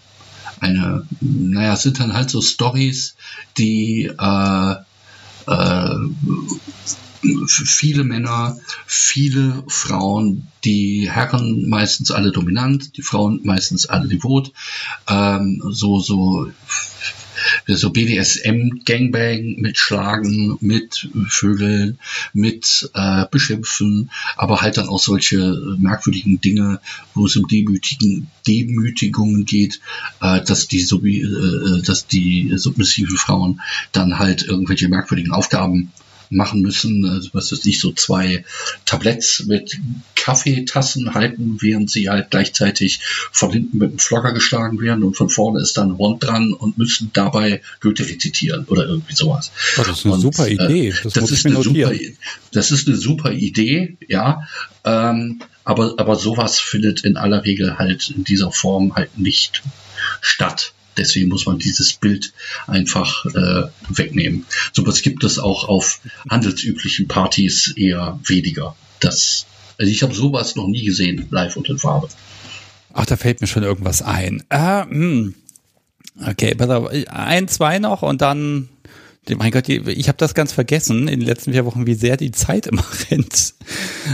eine, naja, sind dann halt so Stories, die äh, äh, viele Männer, viele Frauen, die Herren meistens alle dominant, die Frauen meistens alle devot, ähm, so, so so BDSM, Gangbang mit Schlagen, mit Vögeln, mit äh, Beschimpfen, aber halt dann auch solche merkwürdigen Dinge, wo es um Demütigen, Demütigungen geht, äh, dass die wie, äh, dass die submissiven Frauen dann halt irgendwelche merkwürdigen Aufgaben machen müssen, also was ist nicht, so zwei Tabletts mit Kaffeetassen halten, während sie halt gleichzeitig von hinten mit einem Flogger geschlagen werden und von vorne ist dann ein Wand dran und müssen dabei Goethe rezitieren oder irgendwie sowas. Oh, das ist eine und, super äh, Idee. Das, das ist eine super, das ist eine super Idee, ja. Ähm, aber, aber sowas findet in aller Regel halt in dieser Form halt nicht statt. Deswegen muss man dieses Bild einfach äh, wegnehmen. Sowas gibt es auch auf handelsüblichen Partys eher weniger. Das, also ich habe sowas noch nie gesehen, live und in Farbe. Ach, da fällt mir schon irgendwas ein. Äh, okay, pass auf, ein, zwei noch und dann mein Gott, ich habe das ganz vergessen in den letzten vier Wochen, wie sehr die Zeit immer [laughs] rennt.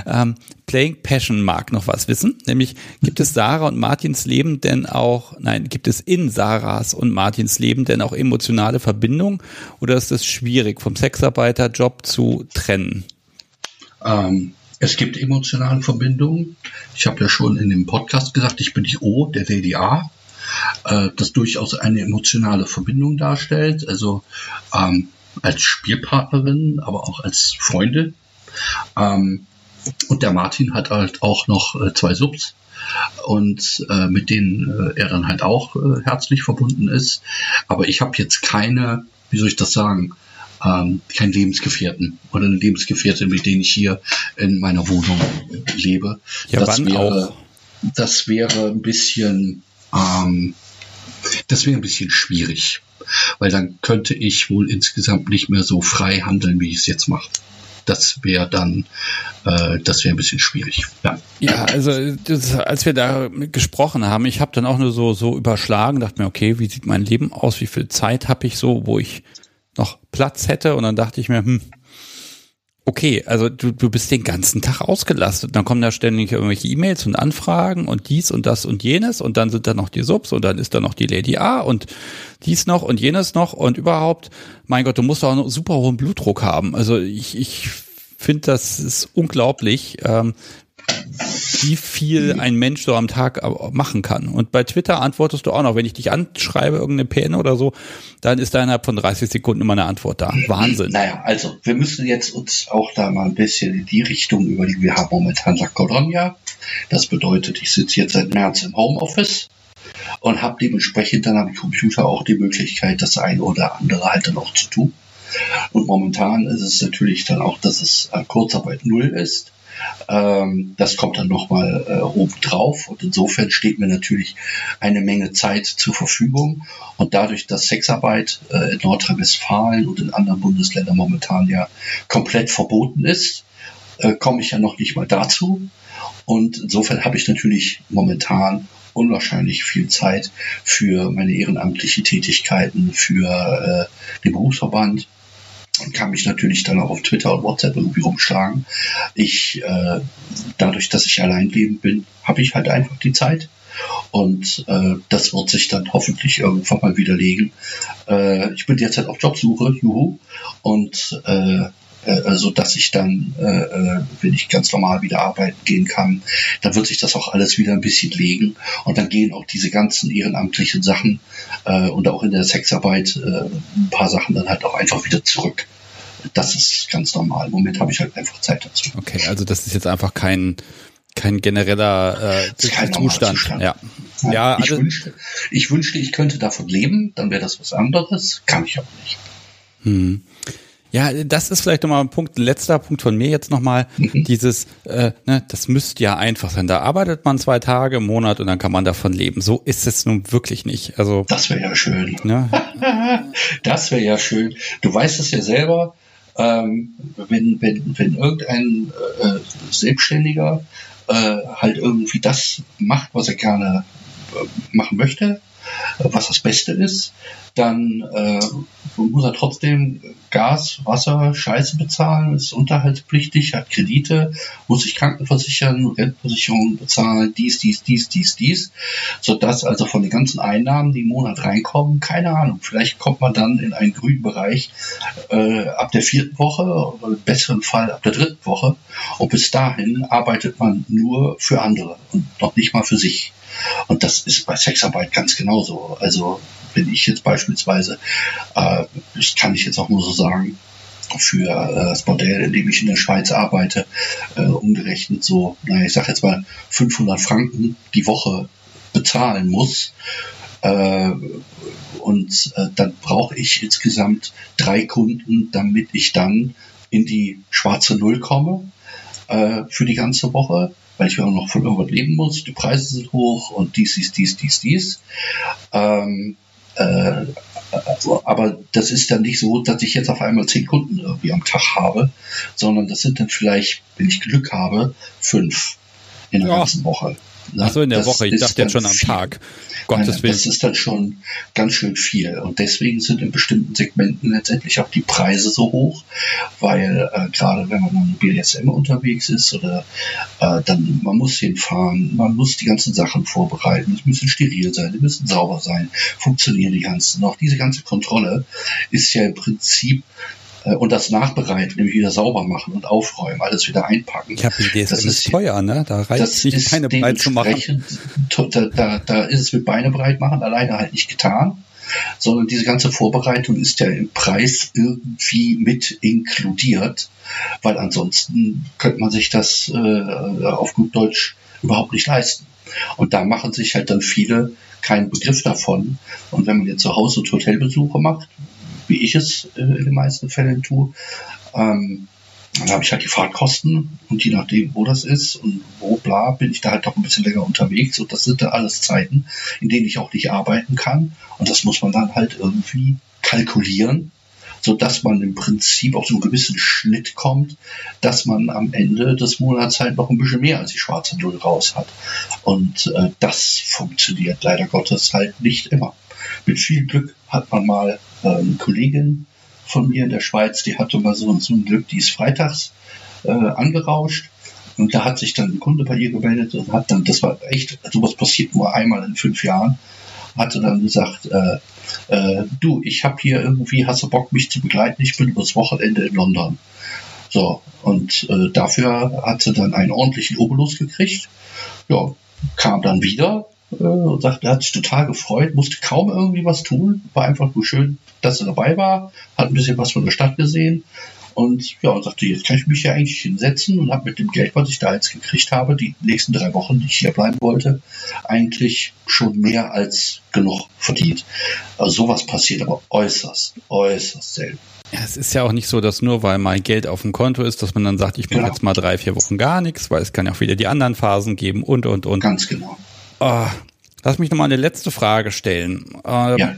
Ähm, Playing Passion mag noch was wissen, nämlich gibt es Sarah und Martins Leben denn auch, nein, gibt es in Sarahs und Martins Leben denn auch emotionale Verbindungen oder ist es schwierig vom Sexarbeiterjob zu trennen? Ähm, es gibt emotionale Verbindungen. Ich habe ja schon in dem Podcast gesagt, ich bin die O, der will die A äh, das durchaus eine emotionale Verbindung darstellt. Also ähm, als Spielpartnerin, aber auch als Freundin. Ähm, und der Martin hat halt auch noch äh, zwei Subs und äh, mit denen äh, er dann halt auch äh, herzlich verbunden ist. Aber ich habe jetzt keine, wie soll ich das sagen, ähm, keinen Lebensgefährten oder eine Lebensgefährtin, mit denen ich hier in meiner Wohnung lebe. Ja, das wäre, auch? Das wäre ein bisschen ähm, das wäre ein bisschen schwierig, weil dann könnte ich wohl insgesamt nicht mehr so frei handeln, wie ich es jetzt mache. Das wäre dann, äh, das wäre ein bisschen schwierig. Ja, ja also das, als wir da gesprochen haben, ich habe dann auch nur so so überschlagen, dachte mir, okay, wie sieht mein Leben aus? Wie viel Zeit habe ich so, wo ich noch Platz hätte? Und dann dachte ich mir, hm, Okay, also du, du bist den ganzen Tag ausgelastet. Dann kommen da ständig irgendwelche E-Mails und Anfragen und dies und das und jenes und dann sind da noch die Subs und dann ist da noch die Lady A und dies noch und jenes noch und überhaupt, mein Gott, du musst auch einen super hohen Blutdruck haben. Also ich, ich finde, das ist unglaublich, ähm, wie viel ein Mensch so am Tag machen kann. Und bei Twitter antwortest du auch noch, wenn ich dich anschreibe, irgendeine PN oder so, dann ist da innerhalb von 30 Sekunden immer eine Antwort da. Wahnsinn. Naja, also wir müssen jetzt uns auch da mal ein bisschen in die Richtung überlegen. Wir haben momentan La Colonia. Das bedeutet, ich sitze jetzt seit März im Homeoffice und habe dementsprechend dann am Computer auch die Möglichkeit, das eine oder andere halt dann auch zu tun. Und momentan ist es natürlich dann auch, dass es Kurzarbeit null ist. Ähm, das kommt dann nochmal äh, oben drauf und insofern steht mir natürlich eine Menge Zeit zur Verfügung und dadurch, dass Sexarbeit äh, in Nordrhein-Westfalen und in anderen Bundesländern momentan ja komplett verboten ist, äh, komme ich ja noch nicht mal dazu. Und insofern habe ich natürlich momentan unwahrscheinlich viel Zeit für meine ehrenamtliche Tätigkeiten, für äh, den Berufsverband und kann mich natürlich dann auch auf Twitter und WhatsApp irgendwie rumschlagen. Ich, äh, dadurch, dass ich allein leben bin, habe ich halt einfach die Zeit. Und äh, das wird sich dann hoffentlich irgendwann mal widerlegen. Äh, ich bin derzeit auf Jobsuche, juhu. Und äh, äh, so dass ich dann, äh, äh, wenn ich ganz normal wieder arbeiten gehen kann, dann wird sich das auch alles wieder ein bisschen legen und dann gehen auch diese ganzen ehrenamtlichen Sachen äh, und auch in der Sexarbeit äh, ein paar Sachen dann halt auch einfach wieder zurück. Das ist ganz normal. Im Moment habe ich halt einfach Zeit dazu. Okay, also das ist jetzt einfach kein kein genereller äh, kein Zustand. Zustand. Ja. ja, ich, also, wünschte, ich wünschte, ich könnte davon leben, dann wäre das was anderes. Kann ich aber nicht. Hm. Ja, das ist vielleicht nochmal ein Punkt, ein letzter Punkt von mir jetzt nochmal. Mhm. Dieses, äh, ne, das müsste ja einfach sein. Da arbeitet man zwei Tage im Monat und dann kann man davon leben. So ist es nun wirklich nicht. Also Das wäre ja schön. Ne? [laughs] das wäre ja schön. Du weißt es ja selber, ähm, wenn, wenn, wenn irgendein äh, Selbstständiger äh, halt irgendwie das macht, was er gerne äh, machen möchte, äh, was das Beste ist, dann äh, muss er trotzdem Gas, Wasser, Scheiße bezahlen, ist unterhaltspflichtig, hat Kredite, muss sich Krankenversichern, Rentenversicherungen bezahlen, dies, dies, dies, dies, dies, sodass also von den ganzen Einnahmen, die im Monat reinkommen, keine Ahnung, vielleicht kommt man dann in einen grünen Bereich äh, ab der vierten Woche oder im besseren Fall ab der dritten Woche und bis dahin arbeitet man nur für andere und noch nicht mal für sich. Und das ist bei Sexarbeit ganz genauso. Also wenn ich jetzt beispielsweise, äh, ich kann ich jetzt auch nur so sagen, für äh, das Modell, in dem ich in der Schweiz arbeite, äh, umgerechnet so, naja, ich sag jetzt mal 500 Franken die Woche bezahlen muss. Äh, und äh, dann brauche ich insgesamt drei Kunden, damit ich dann in die schwarze Null komme äh, für die ganze Woche, weil ich auch noch von irgendwas leben muss. Die Preise sind hoch und dies, dies, dies, dies, dies. Ähm, äh, aber das ist dann nicht so, dass ich jetzt auf einmal zehn Kunden irgendwie am Tag habe, sondern das sind dann vielleicht, wenn ich Glück habe, fünf in der ja. ganzen Woche. Ne? Ach so, in der das Woche. Ich dachte jetzt schon am. Tag. Gottes Willen. Das ist dann schon ganz schön viel. Und deswegen sind in bestimmten Segmenten letztendlich auch die Preise so hoch, weil äh, gerade wenn man im BDSM unterwegs ist oder äh, dann, man muss hinfahren, man muss die ganzen Sachen vorbereiten, es müssen steril sein, sie müssen sauber sein, funktionieren die ganzen noch. Diese ganze Kontrolle ist ja im Prinzip und das nachbereiten, nämlich wieder sauber machen und aufräumen, alles wieder einpacken. Ja, BDSM das ist teuer, ne? Da reicht es nicht, Beine breit zu machen. Da, da, da ist es mit Beine breit machen alleine halt nicht getan, sondern diese ganze Vorbereitung ist ja im Preis irgendwie mit inkludiert, weil ansonsten könnte man sich das äh, auf gut Deutsch überhaupt nicht leisten. Und da machen sich halt dann viele keinen Begriff davon. Und wenn man jetzt zu Hause und Hotelbesuche macht, wie ich es äh, in den meisten Fällen tue. Ähm, dann habe ich halt die Fahrtkosten und je nachdem, wo das ist und wo bla, bin ich da halt doch ein bisschen länger unterwegs und das sind dann alles Zeiten, in denen ich auch nicht arbeiten kann und das muss man dann halt irgendwie kalkulieren, so dass man im Prinzip auf so einen gewissen Schnitt kommt, dass man am Ende des Monats halt noch ein bisschen mehr als die schwarze Null raus hat. Und äh, das funktioniert leider Gottes halt nicht immer. Mit viel Glück hat man mal äh, eine Kollegin von mir in der Schweiz, die hatte mal so, so ein Glück, die ist freitags äh, angerauscht. Und da hat sich dann ein Kunde bei ihr gemeldet und hat dann, das war echt, sowas passiert nur einmal in fünf Jahren, hatte dann gesagt, äh, äh, du, ich habe hier irgendwie, hast du Bock, mich zu begleiten? Ich bin übers Wochenende in London. So, und äh, dafür hat sie dann einen ordentlichen Obolus gekriegt. Ja, kam dann wieder, und sagte, er hat sich total gefreut, musste kaum irgendwie was tun, war einfach nur schön, dass er dabei war, hat ein bisschen was von der Stadt gesehen und ja, und sagte, jetzt kann ich mich ja eigentlich hinsetzen und habe mit dem Geld, was ich da jetzt gekriegt habe, die nächsten drei Wochen, die ich hier bleiben wollte, eigentlich schon mehr als genug verdient. Also sowas passiert aber äußerst, äußerst selten. Ja, es ist ja auch nicht so, dass nur weil mein Geld auf dem Konto ist, dass man dann sagt, ich mache genau. jetzt mal drei, vier Wochen gar nichts, weil es kann ja auch wieder die anderen Phasen geben und, und, und. Ganz genau. Oh, lass mich nochmal eine letzte Frage stellen. Ähm, ja.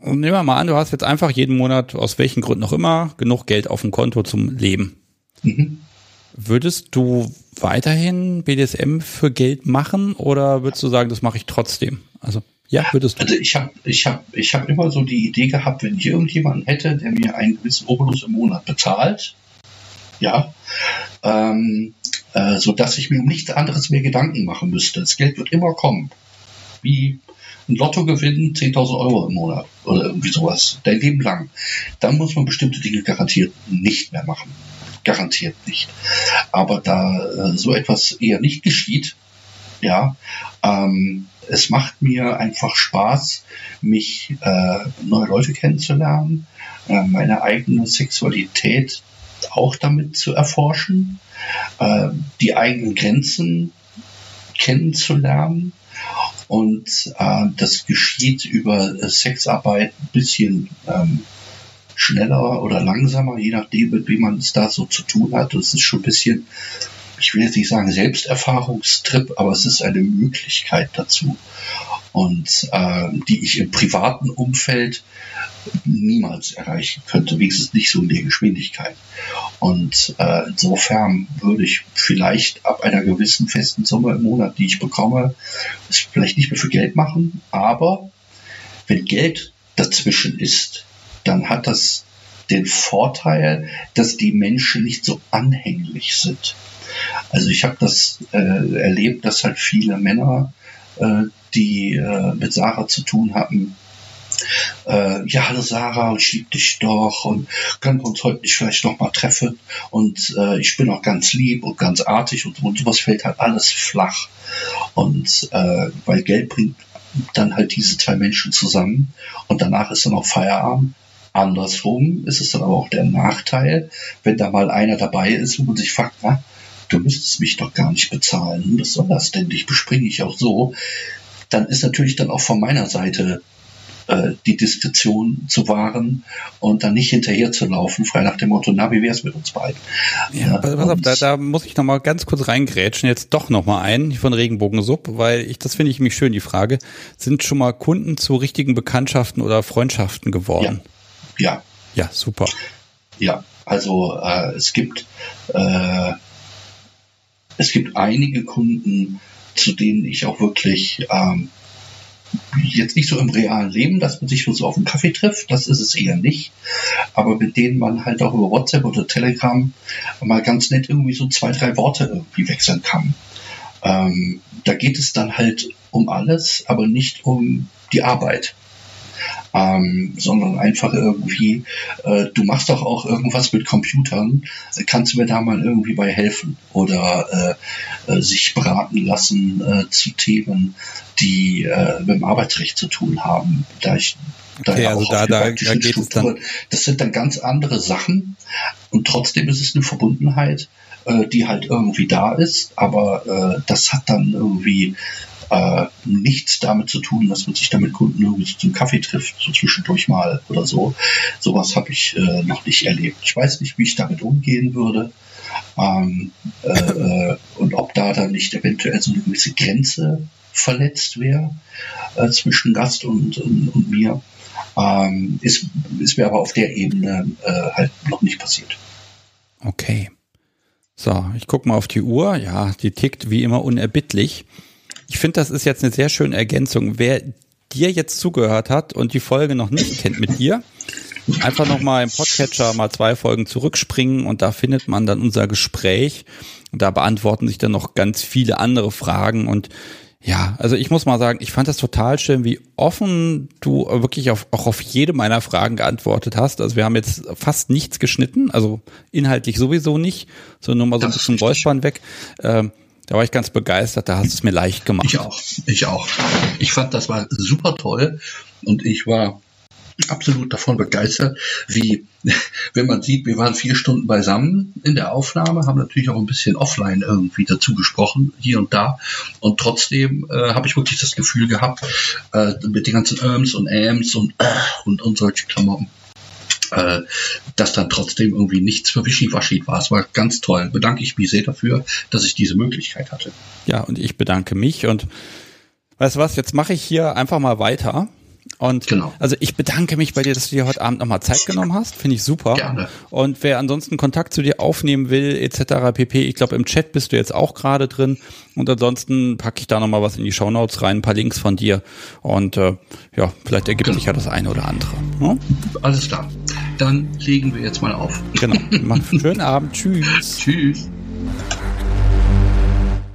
Nehmen wir mal an, du hast jetzt einfach jeden Monat, aus welchen Gründen auch immer, genug Geld auf dem Konto zum Leben. Mhm. Würdest du weiterhin BDSM für Geld machen oder würdest du sagen, das mache ich trotzdem? Also ja, würdest du. Also ich habe ich hab, ich hab immer so die Idee gehabt, wenn ich irgendjemanden hätte, der mir einen gewissen Obolus im Monat bezahlt, ja, ähm, äh, so dass ich mir um nichts anderes mehr Gedanken machen müsste. Das Geld wird immer kommen. Wie ein Lottogewinn, 10.000 Euro im Monat oder irgendwie sowas, dein Leben lang. Dann muss man bestimmte Dinge garantiert nicht mehr machen. Garantiert nicht. Aber da äh, so etwas eher nicht geschieht, ja, ähm, es macht mir einfach Spaß, mich äh, neue Leute kennenzulernen, äh, meine eigene Sexualität auch damit zu erforschen, äh, die eigenen Grenzen kennenzulernen. Und äh, das geschieht über Sexarbeit ein bisschen ähm, schneller oder langsamer, je nachdem, mit wem man es da so zu tun hat. Das ist schon ein bisschen ich will jetzt nicht sagen Selbsterfahrungstrip, aber es ist eine Möglichkeit dazu. Und äh, die ich im privaten Umfeld niemals erreichen könnte, wenigstens nicht so in der Geschwindigkeit. Und äh, insofern würde ich vielleicht ab einer gewissen festen Summe im Monat, die ich bekomme, es vielleicht nicht mehr für Geld machen, aber wenn Geld dazwischen ist, dann hat das den Vorteil, dass die Menschen nicht so anhänglich sind. Also ich habe das äh, erlebt, dass halt viele Männer, äh, die äh, mit Sarah zu tun hatten, äh, ja, hallo Sarah, ich liebe dich doch und können wir uns heute nicht vielleicht noch mal treffen? Und äh, ich bin auch ganz lieb und ganz artig und, und sowas fällt halt alles flach. Und äh, weil Geld bringt dann halt diese zwei Menschen zusammen und danach ist dann auch Feierabend. Andersrum ist es dann aber auch der Nachteil, wenn da mal einer dabei ist, wo man sich fragt, na, du müsstest mich doch gar nicht bezahlen, was soll das denn, dich bespringe ich auch so, dann ist natürlich dann auch von meiner Seite äh, die Diskretion zu wahren und dann nicht hinterher zu laufen, frei nach dem Motto, na, wie wär's mit uns beiden? Ja, pass auf, da, da muss ich nochmal ganz kurz reingrätschen, jetzt doch nochmal ein von Regenbogensub, weil ich, das finde ich mich schön, die Frage, sind schon mal Kunden zu richtigen Bekanntschaften oder Freundschaften geworden? Ja. Ja, ja super. Ja, also äh, es gibt äh, es gibt einige Kunden, zu denen ich auch wirklich ähm, jetzt nicht so im realen Leben, dass man sich nur so auf einen Kaffee trifft, das ist es eher nicht, aber mit denen man halt auch über WhatsApp oder Telegram mal ganz nett irgendwie so zwei, drei Worte irgendwie wechseln kann. Ähm, da geht es dann halt um alles, aber nicht um die Arbeit ähm, sondern einfach irgendwie, äh, du machst doch auch irgendwas mit Computern, kannst du mir da mal irgendwie bei helfen oder äh, äh, sich beraten lassen äh, zu Themen, die äh, mit dem Arbeitsrecht zu tun haben. Da ich okay, da also da, da, da geht es dann. Das sind dann ganz andere Sachen und trotzdem ist es eine Verbundenheit, äh, die halt irgendwie da ist, aber das hat dann irgendwie äh, nichts damit zu tun, dass man sich da mit Kunden irgendwie zum Kaffee trifft, so zwischendurch mal oder so. Sowas habe ich äh, noch nicht erlebt. Ich weiß nicht, wie ich damit umgehen würde. Ähm, äh, äh und ob da dann nicht eventuell so eine gewisse Grenze verletzt wäre äh, zwischen Gast und, und, und mir. Ähm, ist, ist mir aber auf der Ebene äh, halt noch nicht passiert. Okay. So, ich gucke mal auf die Uhr. Ja, die tickt wie immer unerbittlich. Ich finde, das ist jetzt eine sehr schöne Ergänzung. Wer dir jetzt zugehört hat und die Folge noch nicht kennt mit dir, einfach nochmal im Podcatcher mal zwei Folgen zurückspringen und da findet man dann unser Gespräch. Und da beantworten sich dann noch ganz viele andere Fragen und ja, also ich muss mal sagen, ich fand das total schön, wie offen du wirklich auf, auch auf jede meiner Fragen geantwortet hast. Also wir haben jetzt fast nichts geschnitten, also inhaltlich sowieso nicht, sondern nur mal so ein bisschen Räuspern weg. Ähm, da war ich ganz begeistert, da hast du es mir leicht gemacht. Ich auch, ich auch. Ich fand, das war super toll und ich war absolut davon begeistert, wie, [laughs] wenn man sieht, wir waren vier Stunden beisammen in der Aufnahme, haben natürlich auch ein bisschen offline irgendwie dazu gesprochen, hier und da. Und trotzdem äh, habe ich wirklich das Gefühl gehabt, äh, mit den ganzen Irms und Ams und, äh, und, und solche Klamotten, äh, dass dann trotzdem irgendwie nichts für Wischiwaschi war. Es war ganz toll. Bedanke ich mich sehr dafür, dass ich diese Möglichkeit hatte. Ja, und ich bedanke mich und weißt du was, jetzt mache ich hier einfach mal weiter Und genau. also ich bedanke mich bei dir, dass du dir heute Abend nochmal Zeit genommen hast. Finde ich super. Gerne. Und wer ansonsten Kontakt zu dir aufnehmen will, etc. pp. Ich glaube, im Chat bist du jetzt auch gerade drin. Und ansonsten packe ich da nochmal was in die Shownotes rein, ein paar Links von dir. Und äh, ja, vielleicht ergibt genau. sich ja das eine oder andere. Ja? Alles klar. Dann legen wir jetzt mal auf. Genau. [laughs] Mach einen schönen Abend. Tschüss. Tschüss.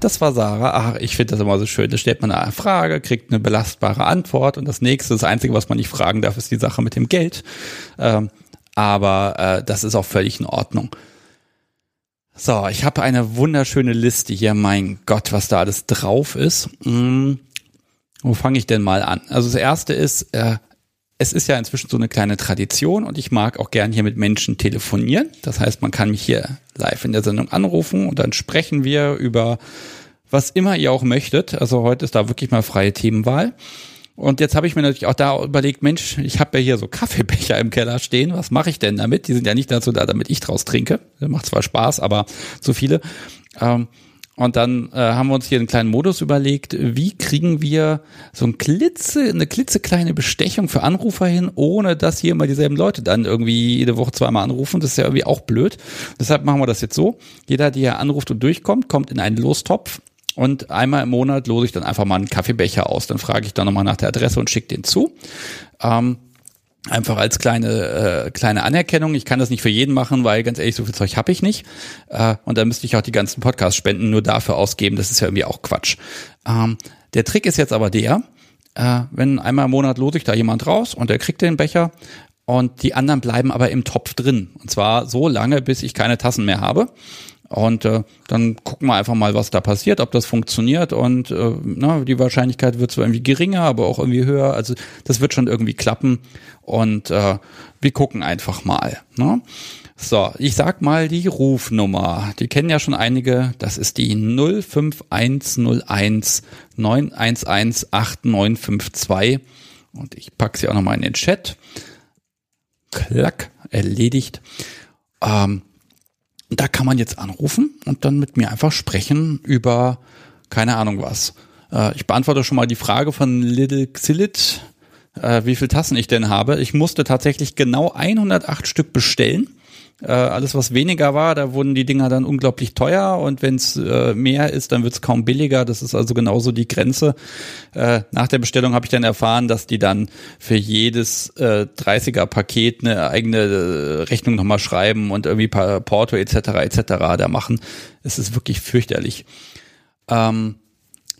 Das war Sarah. Ach, ich finde das immer so schön. Da stellt man eine Frage, kriegt eine belastbare Antwort und das nächste, das Einzige, was man nicht fragen darf, ist die Sache mit dem Geld. Ähm, aber äh, das ist auch völlig in Ordnung. So, ich habe eine wunderschöne Liste hier. Mein Gott, was da alles drauf ist. Hm, wo fange ich denn mal an? Also das erste ist, äh, es ist ja inzwischen so eine kleine Tradition und ich mag auch gern hier mit Menschen telefonieren. Das heißt, man kann mich hier live in der Sendung anrufen und dann sprechen wir über was immer ihr auch möchtet. Also heute ist da wirklich mal freie Themenwahl. Und jetzt habe ich mir natürlich auch da überlegt, Mensch, ich habe ja hier so Kaffeebecher im Keller stehen. Was mache ich denn damit? Die sind ja nicht dazu da, damit ich draus trinke. Das macht zwar Spaß, aber so viele. Ähm, und dann äh, haben wir uns hier einen kleinen Modus überlegt, wie kriegen wir so ein klitze, eine klitzekleine Bestechung für Anrufer hin, ohne dass hier immer dieselben Leute dann irgendwie jede Woche zweimal anrufen. Das ist ja irgendwie auch blöd. Deshalb machen wir das jetzt so. Jeder, der anruft und durchkommt, kommt in einen Lostopf. Und einmal im Monat lose ich dann einfach mal einen Kaffeebecher aus. Dann frage ich dann nochmal nach der Adresse und schicke den zu. Ähm, Einfach als kleine äh, kleine Anerkennung. Ich kann das nicht für jeden machen, weil ganz ehrlich, so viel Zeug habe ich nicht. Äh, und dann müsste ich auch die ganzen Podcast-Spenden nur dafür ausgeben. Das ist ja irgendwie auch Quatsch. Ähm, der Trick ist jetzt aber der, äh, wenn einmal im Monat lose ich da jemand raus und der kriegt den Becher und die anderen bleiben aber im Topf drin. Und zwar so lange, bis ich keine Tassen mehr habe. Und äh, dann gucken wir einfach mal, was da passiert, ob das funktioniert. Und äh, na, die Wahrscheinlichkeit wird zwar irgendwie geringer, aber auch irgendwie höher. Also das wird schon irgendwie klappen. Und äh, wir gucken einfach mal. Ne? So, ich sag mal die Rufnummer. Die kennen ja schon einige. Das ist die 05101 911 8952. Und ich pack sie auch nochmal in den Chat. Klack, erledigt. Ähm, da kann man jetzt anrufen und dann mit mir einfach sprechen über keine Ahnung was. Äh, ich beantworte schon mal die Frage von Little Xillit, äh, wie viel Tassen ich denn habe. Ich musste tatsächlich genau 108 Stück bestellen äh, alles, was weniger war, da wurden die Dinger dann unglaublich teuer und wenn es äh, mehr ist, dann wird es kaum billiger. Das ist also genauso die Grenze. Äh, nach der Bestellung habe ich dann erfahren, dass die dann für jedes äh, 30er-Paket eine eigene äh, Rechnung nochmal schreiben und irgendwie Porto etc. etc. da machen. Es ist wirklich fürchterlich. Ähm,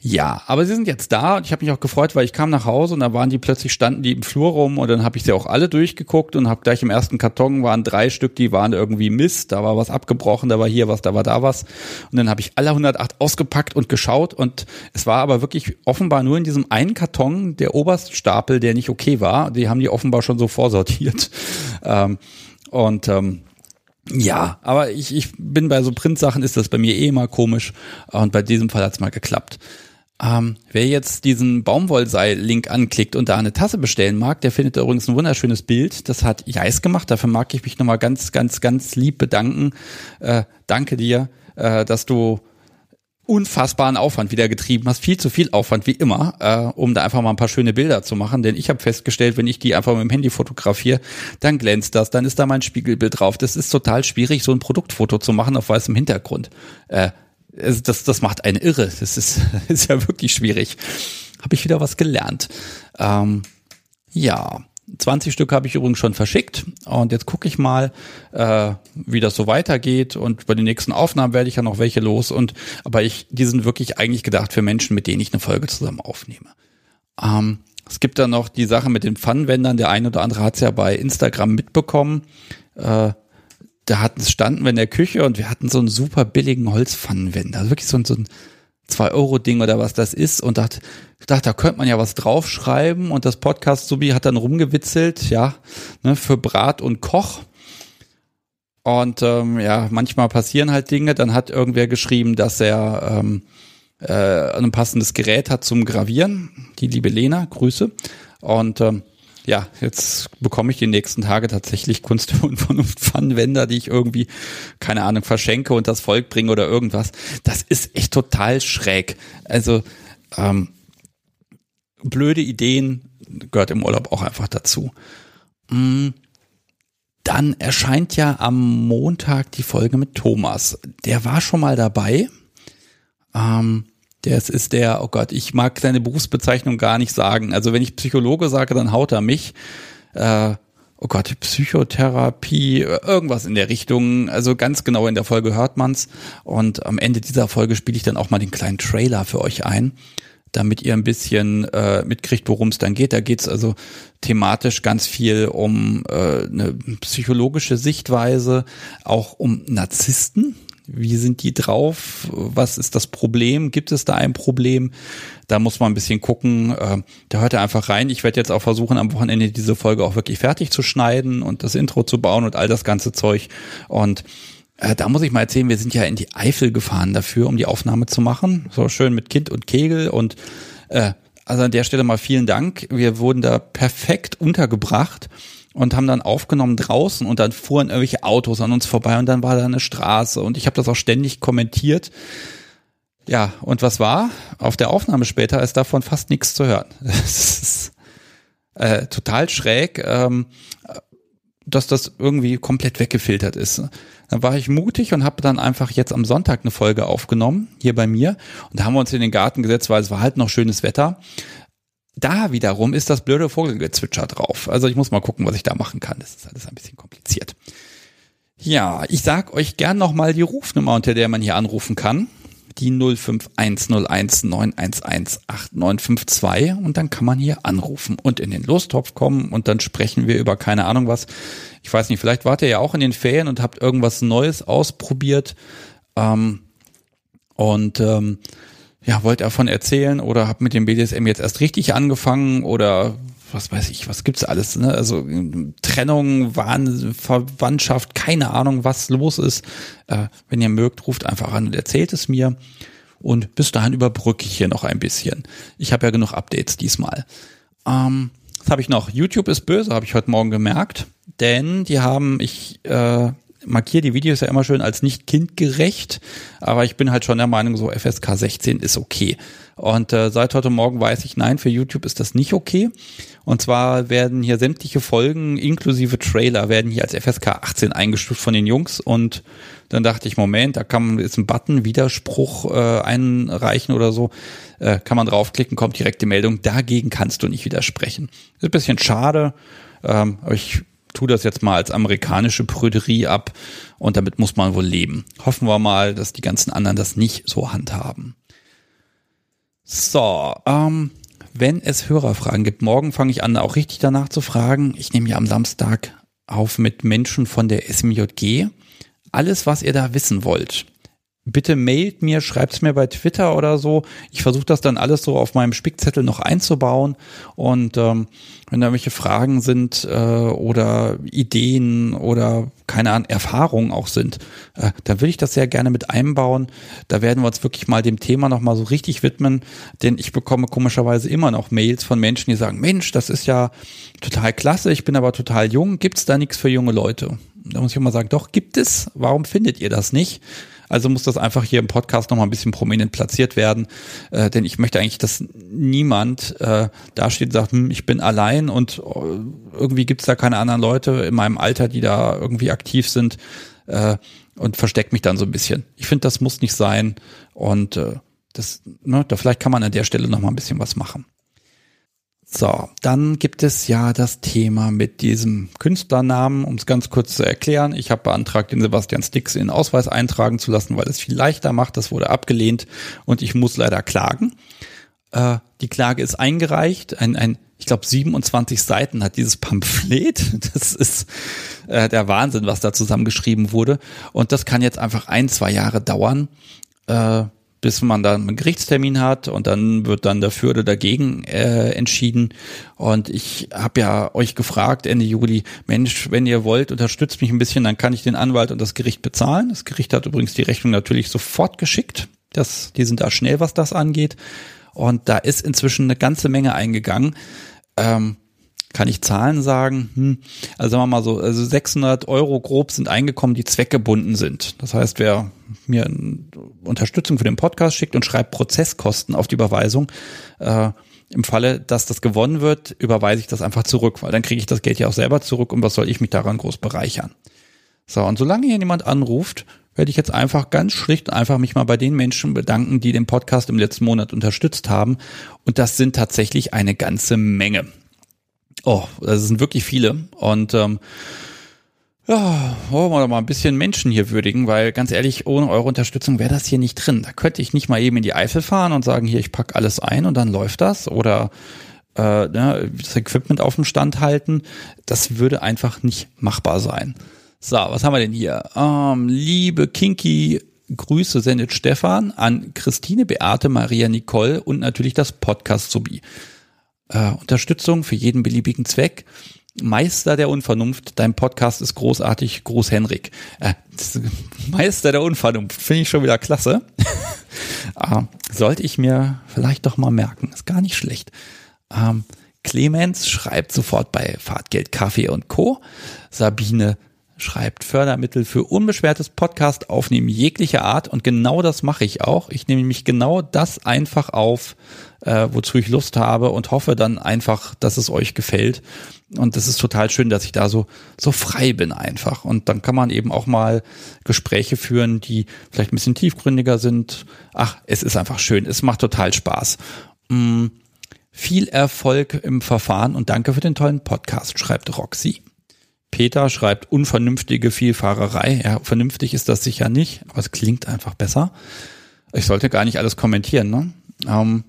ja, aber sie sind jetzt da. Und ich habe mich auch gefreut, weil ich kam nach Hause und da waren die plötzlich standen die im Flur rum und dann habe ich sie auch alle durchgeguckt und habe gleich im ersten Karton waren drei Stück, die waren irgendwie Mist, da war was abgebrochen, da war hier was, da war da was. Und dann habe ich alle 108 ausgepackt und geschaut und es war aber wirklich offenbar nur in diesem einen Karton der oberste Stapel, der nicht okay war, die haben die offenbar schon so vorsortiert. [laughs] Ähm, und ähm, ja, aber ich, ich bin bei so Printsachen ist das bei mir eh immer komisch. Und bei diesem Fall hat's mal geklappt. Ähm, wer jetzt diesen Baumwollseil-Link anklickt und da eine Tasse bestellen mag, der findet übrigens ein wunderschönes Bild. Das hat Jais gemacht. Dafür mag ich mich nochmal ganz, ganz, ganz lieb bedanken. Äh, danke dir, äh, dass du unfassbaren Aufwand wieder getrieben hast, viel zu viel Aufwand wie immer, äh, um da einfach mal ein paar schöne Bilder zu machen. Denn ich habe festgestellt, wenn ich die einfach mit dem Handy fotografiere, dann glänzt das, dann ist da mein Spiegelbild drauf. Das ist total schwierig, so ein Produktfoto zu machen auf weißem Hintergrund. Äh, das, das macht einen irre. Das ist, [laughs] ist ja wirklich schwierig. Habe ich wieder was gelernt. Ähm, ja, 20 Stück habe ich übrigens schon verschickt und jetzt gucke ich mal, äh, wie das so weitergeht und bei den nächsten Aufnahmen werde ich ja noch welche los und aber ich, die sind wirklich eigentlich gedacht für Menschen, mit denen ich eine Folge zusammen aufnehme. Ähm, es gibt da noch die Sache mit den Pfannenwändern. Der eine oder andere hat es ja bei Instagram mitbekommen. Äh, da hatten standen wir in der Küche und wir hatten so einen super billigen Holzpfannenwender. Also wirklich so, ein so ein 2-Euro-Ding oder was das ist und dachte, dachte, da könnte man ja was draufschreiben und das Podcast Subi hat dann rumgewitzelt, ja, ne, für Brat und Koch. Und ähm, ja, manchmal passieren halt Dinge. Dann hat irgendwer geschrieben, dass er ähm, äh, ein passendes Gerät hat zum Gravieren. Die liebe Lena, Grüße. Und ähm, ja, jetzt bekomme ich die nächsten Tage tatsächlich [laughs] Kunst und Vernunft Pfannenwender, die ich irgendwie, keine Ahnung, verschenke und das Volk bringe oder irgendwas. Das ist echt total schräg. Also, ähm, blöde Ideen gehört im Urlaub auch einfach dazu. Mm, dann erscheint ja am Montag die Folge mit Thomas. Der war schon mal dabei. Ähm, das ist der, oh Gott, ich mag seine Berufsbezeichnung gar nicht sagen. Also wenn ich Psychologe sage, dann haut er mich. Äh, oh Gott, Psychotherapie, irgendwas in der Richtung. Also ganz genau in der Folge hört man's. Und am Ende dieser Folge spiele ich dann auch mal den kleinen Trailer für euch ein, damit ihr ein bisschen äh, mitkriegt, worum es dann geht. Da geht's also thematisch ganz viel um äh, eine psychologische Sichtweise, auch um Narzissten. Wie sind die drauf? Was ist das Problem? Gibt es da ein Problem? Da muss man ein bisschen gucken. Ähm, da hört er einfach rein. Ich werde jetzt auch versuchen, am Wochenende diese Folge auch wirklich fertig zu schneiden und das Intro zu bauen und all das ganze Zeug. Und äh, da muss ich mal erzählen, wir sind ja in die Eifel gefahren dafür, um die Aufnahme zu machen. So schön mit Kind und Kegel und äh, also an der Stelle mal vielen Dank. Wir wurden da perfekt untergebracht und haben dann aufgenommen draußen und dann fuhren irgendwelche Autos an uns vorbei und dann war da eine Straße und ich habe das auch ständig kommentiert. Ja, und was war? Auf der Aufnahme später ist davon fast nichts zu hören. [laughs] Das ist äh, total schräg, ähm, dass das irgendwie komplett weggefiltert ist. Dann war ich mutig und habe dann einfach jetzt am Sonntag eine Folge aufgenommen, hier bei mir. Und da haben wir uns in den Garten gesetzt, weil es war halt noch schönes Wetter da wiederum ist das blöde Vogelgezwitscher drauf. Also ich muss mal gucken, was ich da machen kann. Das ist alles ein bisschen kompliziert. Ja, ich sag euch gern nochmal die Rufnummer, unter der man hier anrufen kann. Die 051019118952 und dann kann man hier anrufen und in den Lostopf kommen und dann sprechen wir über keine Ahnung was. Ich weiß nicht, vielleicht wart ihr ja auch in den Ferien und habt irgendwas Neues ausprobiert. Ähm, und ähm, ja, wollt davon erzählen oder habt mit dem BDSM jetzt erst richtig angefangen oder was weiß ich, was gibt's alles, ne? Also Trennung, Wahn, Verwandtschaft, keine Ahnung, was los ist. Äh, wenn ihr mögt, ruft einfach an und erzählt es mir. Und bis dahin überbrücke ich hier noch ein bisschen. Ich habe ja genug Updates diesmal. Ähm, was habe ich noch? YouTube ist böse, habe ich heute Morgen gemerkt. Denn die haben, ich äh, markiere die Videos ja immer schön als nicht kindgerecht, aber ich bin halt schon der Meinung, so FSK 16 ist okay. Und äh, seit heute Morgen weiß ich, nein, für YouTube ist das nicht okay. Und zwar werden hier sämtliche Folgen inklusive Trailer werden hier als FSK 18 eingestuft von den Jungs und dann dachte ich, Moment, da kann man jetzt einen Button Widerspruch äh, einreichen oder so, äh, kann man draufklicken, kommt direkt die Meldung, dagegen kannst du nicht widersprechen. Ist ein bisschen schade, ähm, aber ich tu das jetzt mal als amerikanische Prüderie ab und damit muss man wohl leben. Hoffen wir mal, dass die ganzen anderen das nicht so handhaben. So, ähm, wenn es Hörerfragen gibt, morgen fange ich an, auch richtig danach zu fragen. Ich nehme ja am Samstag auf mit Menschen von der SMJG. Alles, was ihr da wissen wollt, bitte mailt mir, schreibt's mir bei Twitter oder so. Ich versuche das dann alles so auf meinem Spickzettel noch einzubauen. Und ähm, wenn da welche Fragen sind äh, oder Ideen oder keine Ahnung, Erfahrungen auch sind, äh, dann würde ich das sehr gerne mit einbauen. Da werden wir uns wirklich mal dem Thema nochmal so richtig widmen, denn ich bekomme komischerweise immer noch Mails von Menschen, die sagen, Mensch, das ist ja total klasse, ich bin aber total jung, gibt's da nichts für junge Leute? Da muss ich immer sagen, doch, gibt es. Warum findet ihr das nicht? Also muss das einfach hier im Podcast nochmal ein bisschen prominent platziert werden, äh, denn ich möchte eigentlich, dass niemand äh, dasteht und sagt, hm, ich bin allein und äh, irgendwie gibt es da keine anderen Leute in meinem Alter, die da irgendwie aktiv sind äh, und versteckt mich dann so ein bisschen. Ich finde, das muss nicht sein und äh, das, ne, da vielleicht kann man an der Stelle nochmal ein bisschen was machen. So, dann gibt es ja das Thema mit diesem Künstlernamen, um es ganz kurz zu erklären. Ich habe beantragt, den Sebastian Stix in den Ausweis eintragen zu lassen, weil es viel leichter macht. Das wurde abgelehnt und ich muss leider klagen. Äh, die Klage ist eingereicht. Ein, ein ich glaube, 27 Seiten hat dieses Pamphlet. [laughs] Das ist äh, der Wahnsinn, was da zusammengeschrieben wurde. Und das kann jetzt einfach ein, zwei Jahre dauern. Äh, bis man dann einen Gerichtstermin hat und dann wird dann dafür oder dagegen äh, entschieden. Und ich habe ja euch gefragt Ende Juli, Mensch, wenn ihr wollt, unterstützt mich ein bisschen, dann kann ich den Anwalt und das Gericht bezahlen. Das Gericht hat übrigens die Rechnung natürlich sofort geschickt. Das, die sind da schnell, was das angeht. Und da ist inzwischen eine ganze Menge eingegangen. Ähm, kann ich Zahlen sagen? Hm. Also sagen wir mal so, also 600 Euro grob sind eingekommen, die zweckgebunden sind. Das heißt, wer mir Unterstützung für den Podcast schickt und schreibt Prozesskosten auf die Überweisung, äh, im Falle, dass das gewonnen wird, überweise ich das einfach zurück, weil dann kriege ich das Geld ja auch selber zurück und was soll ich mich daran groß bereichern? So, und solange hier niemand anruft, werde ich jetzt einfach ganz schlicht einfach mich mal bei den Menschen bedanken, die den Podcast im letzten Monat unterstützt haben. Und das sind tatsächlich eine ganze Menge. Oh, das sind wirklich viele. Und ähm, ja, wollen wir doch mal ein bisschen Menschen hier würdigen, weil ganz ehrlich, ohne eure Unterstützung wäre das hier nicht drin. Da könnte ich nicht mal eben in die Eifel fahren und sagen, hier, ich pack alles ein und dann läuft das. Oder äh, ne, das Equipment auf dem Stand halten. Das würde einfach nicht machbar sein. So, was haben wir denn hier? Ähm, liebe Kinky Grüße sendet Stefan an Christine, Beate, Maria, Nicole und natürlich das Podcast Subi. Äh, Unterstützung für jeden beliebigen Zweck. Meister der Unvernunft, dein Podcast ist großartig, Groß Henrik. Äh, [laughs] Meister der Unvernunft, finde ich schon wieder klasse. äh, [laughs] sollte ich mir vielleicht doch mal merken, ist gar nicht schlecht. Ähm, Clemens schreibt sofort bei Fahrtgeld, Kaffee und Co. Sabine schreibt Fördermittel für unbeschwertes Podcast aufnehmen jeglicher Art und genau das mache ich auch. Ich nehme mich genau das einfach auf, äh, wozu ich Lust habe und hoffe dann einfach, dass es euch gefällt. Und das ist total schön, dass ich da so so frei bin einfach. Und dann kann man eben auch mal Gespräche führen, die vielleicht ein bisschen tiefgründiger sind. Ach, es ist einfach schön. Es macht total Spaß. Mm, viel Erfolg im Verfahren und danke für den tollen Podcast, schreibt Roxy. Peter schreibt unvernünftige Vielfahrerei. Ja, vernünftig ist das sicher nicht, aber es klingt einfach besser. Ich sollte gar nicht alles kommentieren, ne? Ähm,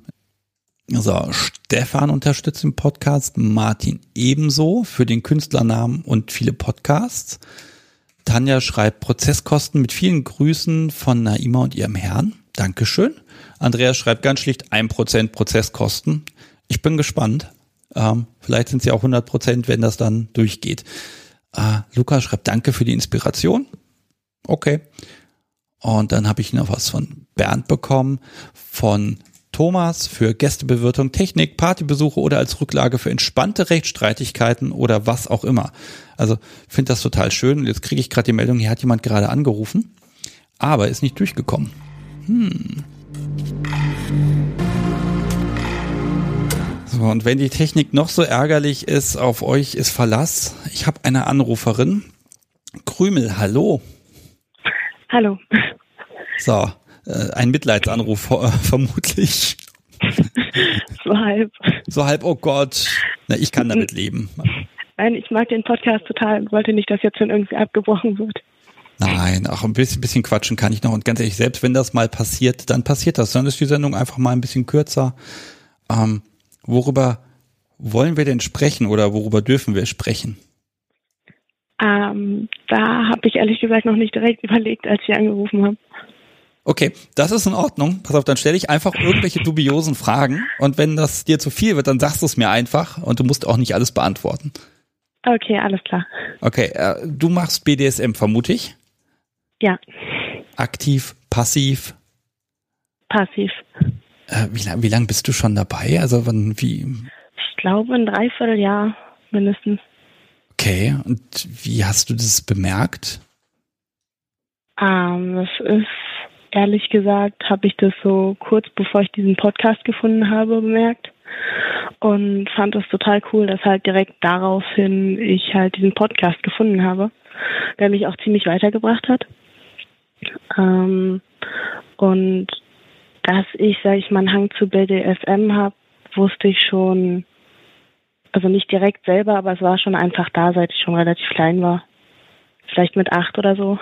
so, Stefan unterstützt den Podcast, Martin ebenso für den Künstlernamen und viele Podcasts. Tanja schreibt Prozesskosten mit vielen Grüßen von Naima und ihrem Herrn. Dankeschön. Andreas schreibt ganz schlicht ein Prozent Prozesskosten. Ich bin gespannt. Ähm, vielleicht sind sie auch 100 Prozent, wenn das dann durchgeht. Ah, Luca schreibt Danke für die Inspiration. Okay. Und dann habe ich noch was von Bernd bekommen, von Thomas für Gästebewirtung, Technik, Partybesuche oder als Rücklage für entspannte Rechtsstreitigkeiten oder was auch immer. Also finde das total schön. Jetzt kriege ich gerade die Meldung, hier hat jemand gerade angerufen, aber ist nicht durchgekommen. Hm. So, und wenn die Technik noch so ärgerlich ist, auf euch ist Verlass. Ich habe eine Anruferin. Krümel, hallo. Hallo. So, äh, ein Mitleidsanruf äh, [laughs] vermutlich. so halb. So halb, oh Gott. Na, ich kann damit leben. Nein, ich mag den Podcast total und wollte nicht, dass jetzt schon irgendwie abgebrochen wird. Nein, auch ein bisschen, bisschen quatschen kann ich noch. Und ganz ehrlich, selbst wenn das mal passiert, dann passiert das. Dann ist die Sendung einfach mal ein bisschen kürzer. Ähm, worüber wollen wir denn sprechen oder worüber dürfen wir sprechen? Ähm, da habe ich ehrlich gesagt noch nicht direkt [laughs] überlegt, als ich angerufen habe. Okay, das ist in Ordnung. Pass auf, dann stelle ich einfach irgendwelche dubiosen Fragen und wenn das dir zu viel wird, dann sagst du es mir einfach und du musst auch nicht alles beantworten. Okay, alles klar. Okay, äh, du machst BDSM, vermute ich? Ja. Aktiv, passiv? Passiv. Äh, wie lange wie lang bist du schon dabei? Also wann, wie? Ich glaube ein Dreivierteljahr mindestens. Okay, und wie hast du das bemerkt? Ähm, das ist, ehrlich gesagt, habe ich das so kurz bevor ich diesen Podcast gefunden habe bemerkt und fand das total cool, dass halt direkt daraufhin ich halt diesen Podcast gefunden habe, der mich auch ziemlich weitergebracht hat. Ähm, und dass ich, sage ich mal, einen Hang zu BDSM habe, wusste ich schon, also nicht direkt selber, aber es war schon einfach da, seit ich schon relativ klein war. Vielleicht mit acht oder so.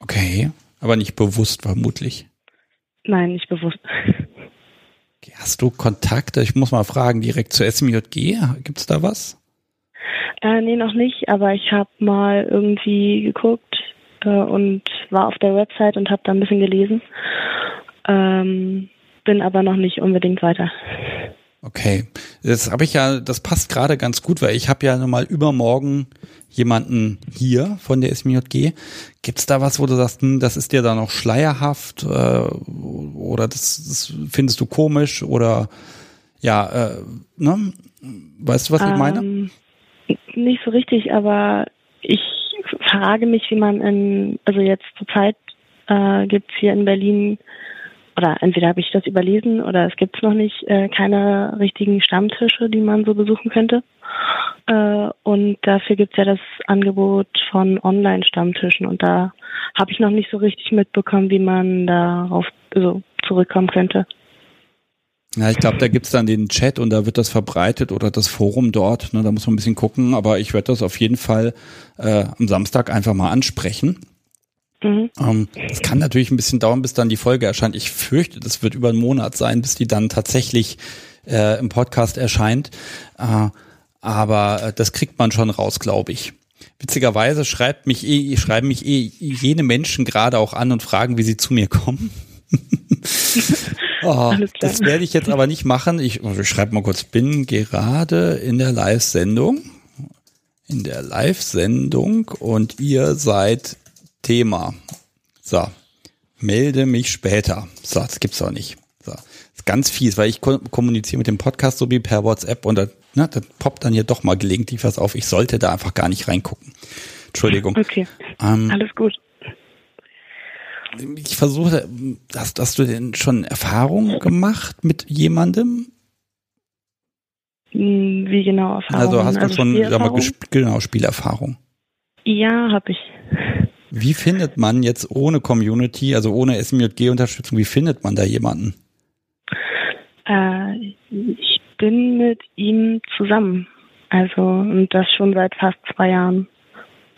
Okay, aber nicht bewusst vermutlich. Nein, nicht bewusst. Hast du Kontakte? Ich muss mal fragen, direkt zur SMJG? Gibt es da was? Äh, nee, noch nicht, aber ich habe mal irgendwie geguckt äh, und war auf der Website und habe da ein bisschen gelesen ähm, bin aber noch nicht unbedingt weiter. Okay, das habe ich ja, das passt gerade ganz gut, weil ich habe ja nochmal übermorgen jemanden hier von der SMJG. Gibt es da was, wo du sagst, hm, das ist dir da noch schleierhaft äh, oder das, das, findest du komisch oder ja, äh, ne? Weißt du, was ich meine? Ähm, nicht so richtig, aber ich frage mich, wie man in, also jetzt zur Zeit äh, gibt es hier in Berlin oder entweder habe ich das überlesen oder es gibt noch nicht äh, keine richtigen Stammtische, die man so besuchen könnte. Äh, und dafür gibt es ja das Angebot von Online-Stammtischen und da habe ich noch nicht so richtig mitbekommen, wie man darauf so zurückkommen könnte. Ja, ich glaube, da gibt's dann den Chat und da wird das verbreitet oder das Forum dort. Ne, da muss man ein bisschen gucken, aber ich werde das auf jeden Fall äh, am Samstag einfach mal ansprechen. Mhm. Ähm, es kann natürlich ein bisschen dauern, bis dann die Folge erscheint. Ich fürchte, das wird über einen Monat sein, bis die dann tatsächlich äh, im Podcast erscheint. Äh, aber äh, das kriegt man schon raus, glaube ich. Witzigerweise schreibt mich eh, schreiben mich eh jene Menschen gerade auch an und fragen, wie sie zu mir kommen. [laughs] oh, das werde ich jetzt aber nicht machen. Ich, ich schreibe mal kurz, bin gerade in der Live-Sendung. In der Live-Sendung und ihr seid Thema. So. Melde mich später. So, das gibt's auch nicht. So. Das ist ganz fies, weil ich kommuniziere mit dem Podcast so wie per WhatsApp und da, ne, da poppt dann hier doch mal gelegentlich was auf. Ich sollte da einfach gar nicht reingucken. Entschuldigung. Okay. Ähm, Alles gut ich versuche, hast, hast du denn schon Erfahrung gemacht mit jemandem? Hm, wie genau Erfahrung? Also hast du also schon sag mal, genau, Spielerfahrung? Ja, habe ich. Wie findet man jetzt ohne Community, also ohne SMJG-Unterstützung, wie findet man da jemanden? Äh, ich bin mit ihm zusammen. Also, und das schon seit fast zwei Jahren.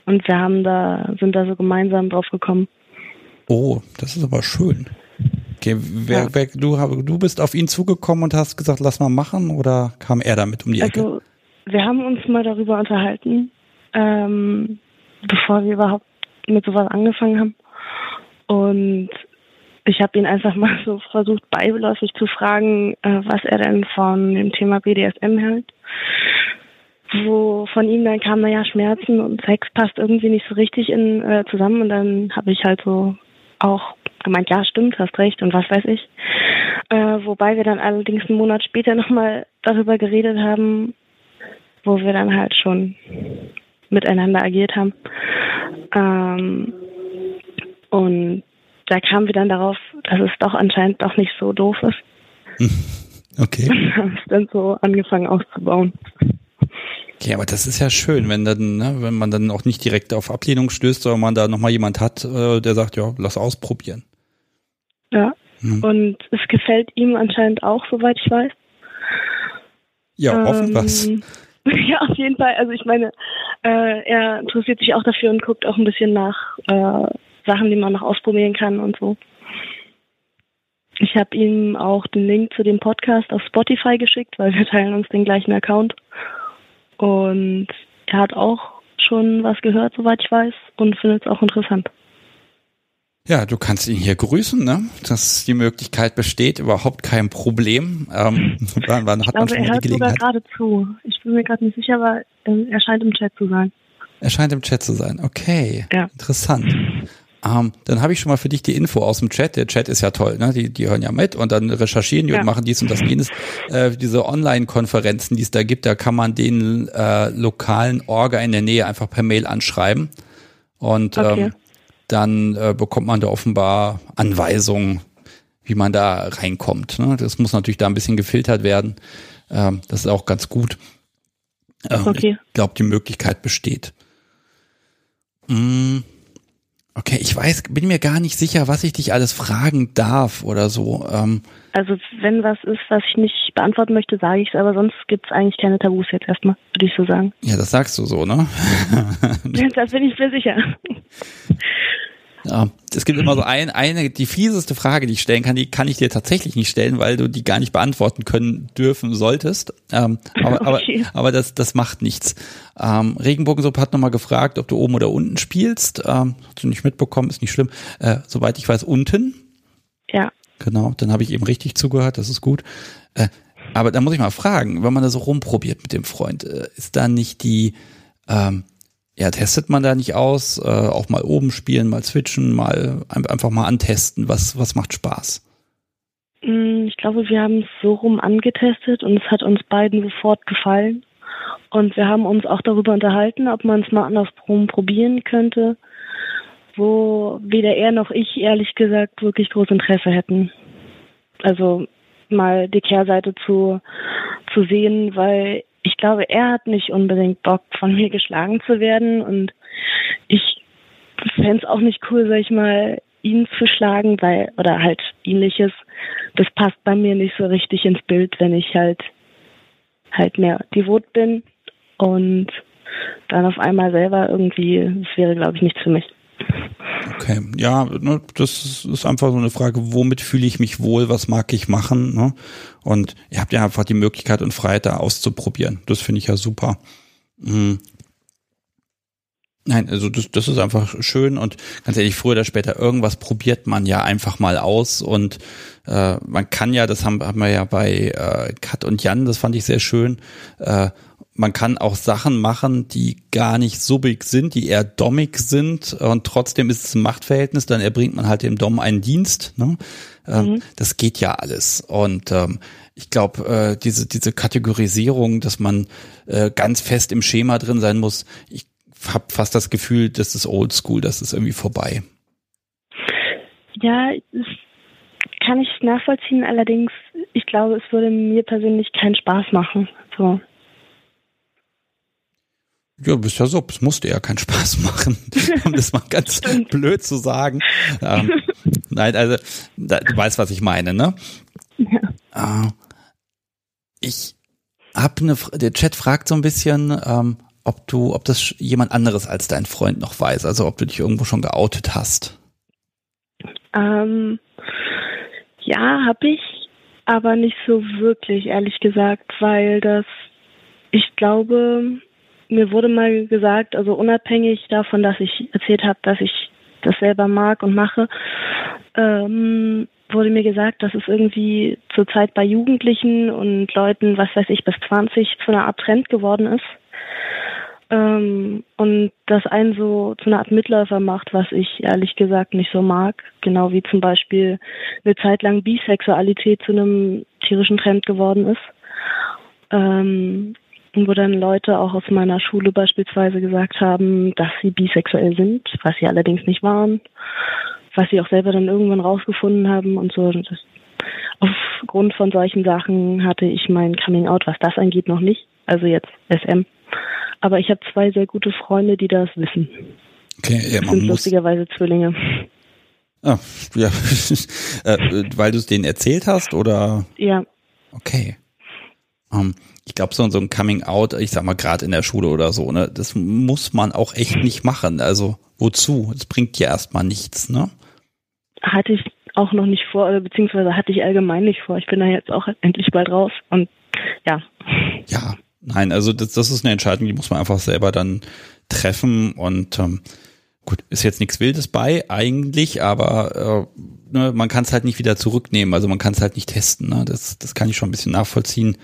Und wir haben da, sind da so gemeinsam drauf gekommen. Oh, das ist aber schön. Okay, wer, ja. wer, du, du bist auf ihn zugekommen und hast gesagt, lass mal machen oder kam er damit um die Ecke? Also, wir haben uns mal darüber unterhalten, ähm, bevor wir überhaupt mit sowas angefangen haben. Und ich habe ihn einfach [laughs] mal so versucht, beiläufig zu fragen, äh, was er denn von dem Thema BDSM hält. Wo von ihm dann kam, naja, Schmerzen und Sex passt irgendwie nicht so richtig in, äh, zusammen. Und dann habe ich halt so auch gemeint, ja, stimmt, hast recht und was weiß ich. Äh, wobei wir dann allerdings einen Monat später nochmal darüber geredet haben, wo wir dann halt schon miteinander agiert haben. Ähm, und da kamen wir dann darauf, dass es doch anscheinend doch nicht so doof ist. [laughs] Okay. Und haben es dann so angefangen auszubauen. Okay, aber das ist ja schön, wenn dann, ne, wenn man dann auch nicht direkt auf Ablehnung stößt, sondern man da nochmal jemand hat, äh, der sagt, ja, lass ausprobieren. Ja. Hm. Und es gefällt ihm anscheinend auch, soweit ich weiß. Ja, ähm, hoffen was. [laughs] Ja, auf jeden Fall. Also ich meine, äh, er interessiert sich auch dafür und guckt auch ein bisschen nach äh, Sachen, die man noch ausprobieren kann und so. Ich habe ihm auch den Link zu dem Podcast auf Spotify geschickt, weil wir teilen uns den gleichen Account. Und er hat auch schon was gehört, soweit ich weiß, und findet es auch interessant. Ja, du kannst ihn hier grüßen, ne? Dass die Möglichkeit besteht, überhaupt kein Problem. Ähm, [laughs] wann, wann ich hat glaube, man schon er hört die Gelegenheit? sogar gerade zu. Ich bin mir gerade nicht sicher, aber er scheint im Chat zu sein. Er scheint im Chat zu sein. Okay. Ja. Interessant. Ähm, dann habe ich schon mal für dich die Info aus dem Chat. Der Chat ist ja toll, ne? Die, die hören ja mit und dann recherchieren die ja. und machen dies und das jenes. Äh, diese Online-Konferenzen, die es da gibt, da kann man den äh, lokalen Orga in der Nähe einfach per Mail anschreiben. Und okay. ähm, dann äh, bekommt man da offenbar Anweisungen, wie man da reinkommt. Ne? Das muss natürlich da ein bisschen gefiltert werden. Ähm, das ist auch ganz gut. Ähm, okay. Ich glaube, die Möglichkeit besteht. Mm. Okay, ich weiß, bin mir gar nicht sicher, was ich dich alles fragen darf oder so. Ähm, also wenn was ist, was ich nicht beantworten möchte, sage ich es, aber sonst gibt es eigentlich keine Tabus jetzt erstmal, würde ich so sagen. Ja, das sagst du so, ne? [laughs] das bin ich mir sicher. Ja, es gibt immer so ein, eine, die fieseste Frage, die ich stellen kann, die kann ich dir tatsächlich nicht stellen, weil du die gar nicht beantworten können dürfen solltest. Ähm, aber, okay. aber, aber das, das macht nichts. Ähm, Regenbogensuppe hat nochmal gefragt, ob du oben oder unten spielst. Ähm, hast du nicht mitbekommen, ist nicht schlimm. Äh, soweit ich weiß, unten. Ja. Genau, dann habe ich eben richtig zugehört, das ist gut. Äh, aber da muss ich mal fragen, wenn man da so rumprobiert mit dem Freund, äh, ist da nicht die, ähm, ja, testet man da nicht aus, äh, auch mal oben spielen, mal switchen, mal einfach mal antesten, was, was macht Spaß? Mm, ich glaube, wir haben es so rum angetestet und es hat uns beiden sofort gefallen. Und wir haben uns auch darüber unterhalten, ob man es mal andersrum probieren könnte, wo weder er noch ich ehrlich gesagt wirklich großes Interesse hätten. also mal die Kehrseite zu, zu sehen, weil ich glaube, er hat nicht unbedingt Bock, von mir geschlagen zu werden und ich fände es auch nicht cool, sag ich mal, ihn zu schlagen, weil, oder halt ähnliches. Das passt bei mir nicht so richtig ins Bild, wenn ich halt halt mehr devot bin und dann auf einmal selber irgendwie, das wäre, glaube ich, nichts für mich. Okay, ja, ne, das ist einfach so eine Frage, womit fühle ich mich wohl, was mag ich machen, ne? Und ihr habt ja einfach die Möglichkeit und Freiheit, da auszuprobieren. Das finde ich ja super. Mhm. Nein, also das, das ist einfach schön und ganz ehrlich, früher oder später irgendwas probiert man ja einfach mal aus und äh, man kann ja, das haben, haben wir ja bei äh, Kat und Jan, das fand ich sehr schön, äh, man kann auch Sachen machen, die gar nicht subig sind, die eher dommig sind und trotzdem ist es ein Machtverhältnis, dann erbringt man halt dem Dom einen Dienst. Ne? Ähm, mhm. Das geht ja alles. Und ähm, ich glaube, äh, diese, diese Kategorisierung, dass man äh, ganz fest im Schema drin sein muss, ich habe fast das Gefühl, das ist oldschool, das ist irgendwie vorbei. Ja, kann ich nachvollziehen, allerdings, ich glaube, es würde mir persönlich keinen Spaß machen. So. Ja, bist ja so, es musste ja keinen Spaß [laughs] machen, um das mal ganz blöd zu sagen. Ähm, nein, also du weißt, was ich meine, ne? Ja. Äh, ich habe eine, der Chat fragt so ein bisschen, ähm, ob du, ob das jemand anderes als dein Freund noch weiß, also ob du dich irgendwo schon geoutet hast. Ähm, ja, habe ich, aber nicht so wirklich, ehrlich gesagt, weil das, ich glaube, mir wurde mal gesagt, also unabhängig davon, dass ich erzählt habe, dass ich das selber mag und mache, ähm, wurde mir gesagt, dass es irgendwie zurzeit bei Jugendlichen und Leuten, was weiß ich, bis 20 zu einer Art Trend geworden ist. Ähm, und das einen so zu einer Art Mitläufer macht, was ich ehrlich gesagt nicht so mag. Genau wie zum Beispiel eine Zeit lang Bisexualität zu einem tierischen Trend geworden ist. Ähm, wo dann Leute auch aus meiner Schule beispielsweise gesagt haben, dass sie bisexuell sind, was sie allerdings nicht waren, was sie auch selber dann irgendwann rausgefunden haben und so. Das, aufgrund von solchen Sachen hatte ich mein Coming Out, was das angeht, noch nicht. Also jetzt SM. Aber ich habe zwei sehr gute Freunde, die das wissen. Okay, ja, man das sind lustigerweise Zwillinge. Ah, [laughs] ja, [laughs] äh, weil du es denen erzählt hast, oder? Ja. Okay. Ähm, ich glaube, so, so ein Coming Out, ich sag mal gerade in der Schule oder so, ne, das muss man auch echt nicht machen. Also wozu? Es bringt ja erstmal nichts, ne? Hatte ich auch noch nicht vor, oder beziehungsweise hatte ich allgemein nicht vor. Ich bin da jetzt auch endlich bald raus und ja. Ja, nein, also das, das ist eine Entscheidung, die muss man einfach selber dann treffen und ähm, gut, ist jetzt nichts Wildes bei eigentlich, aber äh, ne, man kann es halt nicht wieder zurücknehmen, also man kann es halt nicht testen. Ne? Das, das kann ich schon ein bisschen nachvollziehen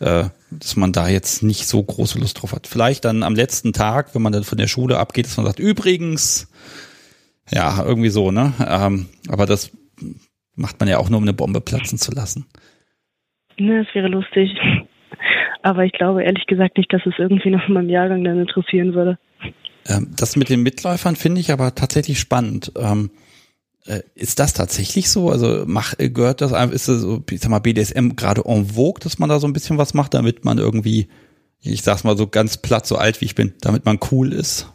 äh, dass man da jetzt nicht so große Lust drauf hat. Vielleicht dann am letzten Tag, wenn man dann von der Schule abgeht, dass man sagt, übrigens, ja, irgendwie so, ne? Ähm, aber das macht man ja auch nur, um eine Bombe platzen zu lassen. Ne, das wäre lustig. [laughs] Aber ich glaube ehrlich gesagt nicht, dass es irgendwie noch in meinem Jahrgang dann interessieren würde. Ähm, das mit den Mitläufern finde ich aber tatsächlich spannend. Ähm, äh, ist das tatsächlich so? Also mach, äh, gehört das einfach, ist das so, ich sag mal, BDSM gerade en vogue, dass man da so ein bisschen was macht, damit man irgendwie, ich sag's mal so ganz platt, so alt wie ich bin, damit man cool ist?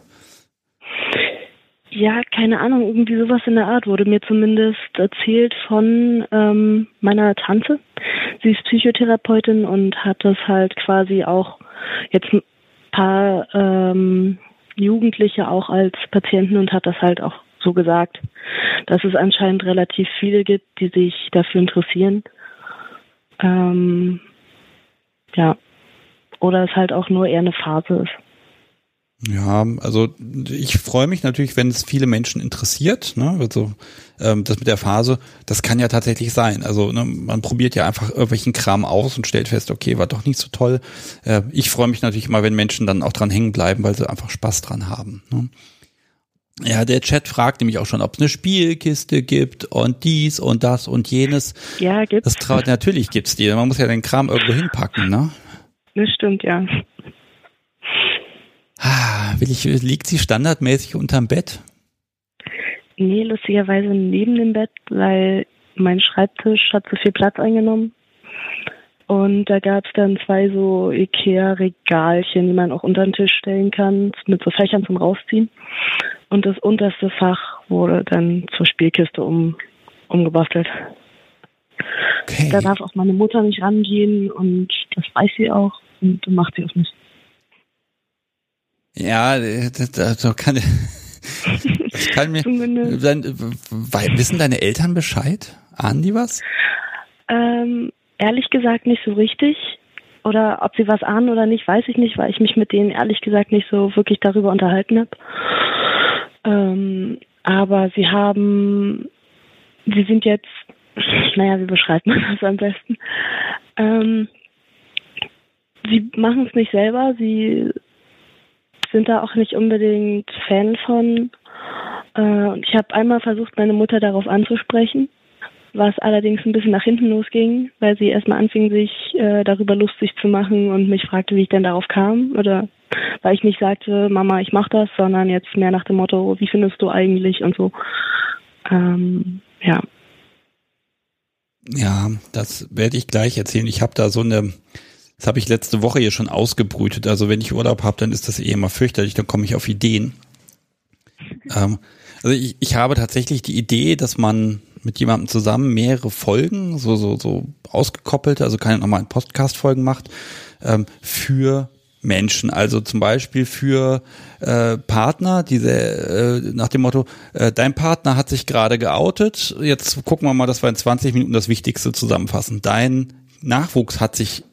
Ja, keine Ahnung, irgendwie sowas in der Art wurde mir zumindest erzählt von ähm, meiner Tante. Sie ist Psychotherapeutin und hat das halt quasi auch jetzt ein paar ähm, Jugendliche auch als Patienten und hat das halt auch so gesagt, dass es anscheinend relativ viele gibt, die sich dafür interessieren. Ähm, ja. Oder es halt auch nur eher eine Phase ist. Ja, also ich freue mich natürlich, wenn es viele Menschen interessiert. Ne? Also ähm, das mit der Phase, das kann ja tatsächlich sein. Also ne, man probiert ja einfach irgendwelchen Kram aus und stellt fest, okay, war doch nicht so toll. Äh, ich freue mich natürlich immer, wenn Menschen dann auch dran hängen bleiben, weil sie einfach Spaß dran haben. Ne? Ja, der Chat fragt nämlich auch schon, ob es eine Spielkiste gibt und dies und das und jenes. Ja, gibt's. Das traut, natürlich gibt's die. Man muss ja den Kram irgendwo hinpacken, ne? Das stimmt, ja. Ah, will ich, liegt sie standardmäßig unterm Bett? Nee, lustigerweise neben dem Bett, weil mein Schreibtisch hat zu viel Platz eingenommen. Und da gab es dann zwei so Ikea-Regalchen, die man auch unter den Tisch stellen kann, mit so Fächern zum Rausziehen. Und das unterste Fach wurde dann zur Spielkiste um, umgebastelt. Okay. Da darf auch meine Mutter nicht rangehen und das weiß sie auch und macht sie auch nicht. Ja, das, das kann, [laughs] das kann mir. Wissen deine Eltern Bescheid? Ahnen die was? Ähm, ehrlich gesagt nicht so richtig. Oder ob sie was ahnen oder nicht, weiß ich nicht, weil ich mich mit denen ehrlich gesagt nicht so wirklich darüber unterhalten habe. Ähm, aber sie haben, sie sind jetzt, naja, wie beschreibt man das am besten? Ähm, sie machen es nicht selber, sie sind da auch nicht unbedingt Fan von. Äh, ich habe einmal versucht, meine Mutter darauf anzusprechen, was allerdings ein bisschen nach hinten losging, weil sie erstmal anfing, sich äh, darüber lustig zu machen und mich fragte, wie ich denn darauf kam. Oder weil ich nicht sagte, Mama, ich mach das, sondern jetzt mehr nach dem Motto, wie findest du eigentlich und so. Ähm, ja. Ja, das werde ich gleich erzählen. Ich habe da so eine das habe ich letzte Woche hier schon ausgebrütet. Also wenn ich Urlaub habe, dann ist das eh immer fürchterlich, dann komme ich auf Ideen. Ähm, also ich, ich habe tatsächlich die Idee, dass man mit jemandem zusammen mehrere Folgen, so, so, so ausgekoppelt, also keine normalen Podcast-Folgen macht, ähm, für Menschen, also zum Beispiel für äh, Partner, diese äh, nach dem Motto, äh, dein Partner hat sich gerade geoutet, jetzt gucken wir mal, dass wir in 20 Minuten das Wichtigste zusammenfassen. Dein Nachwuchs hat sich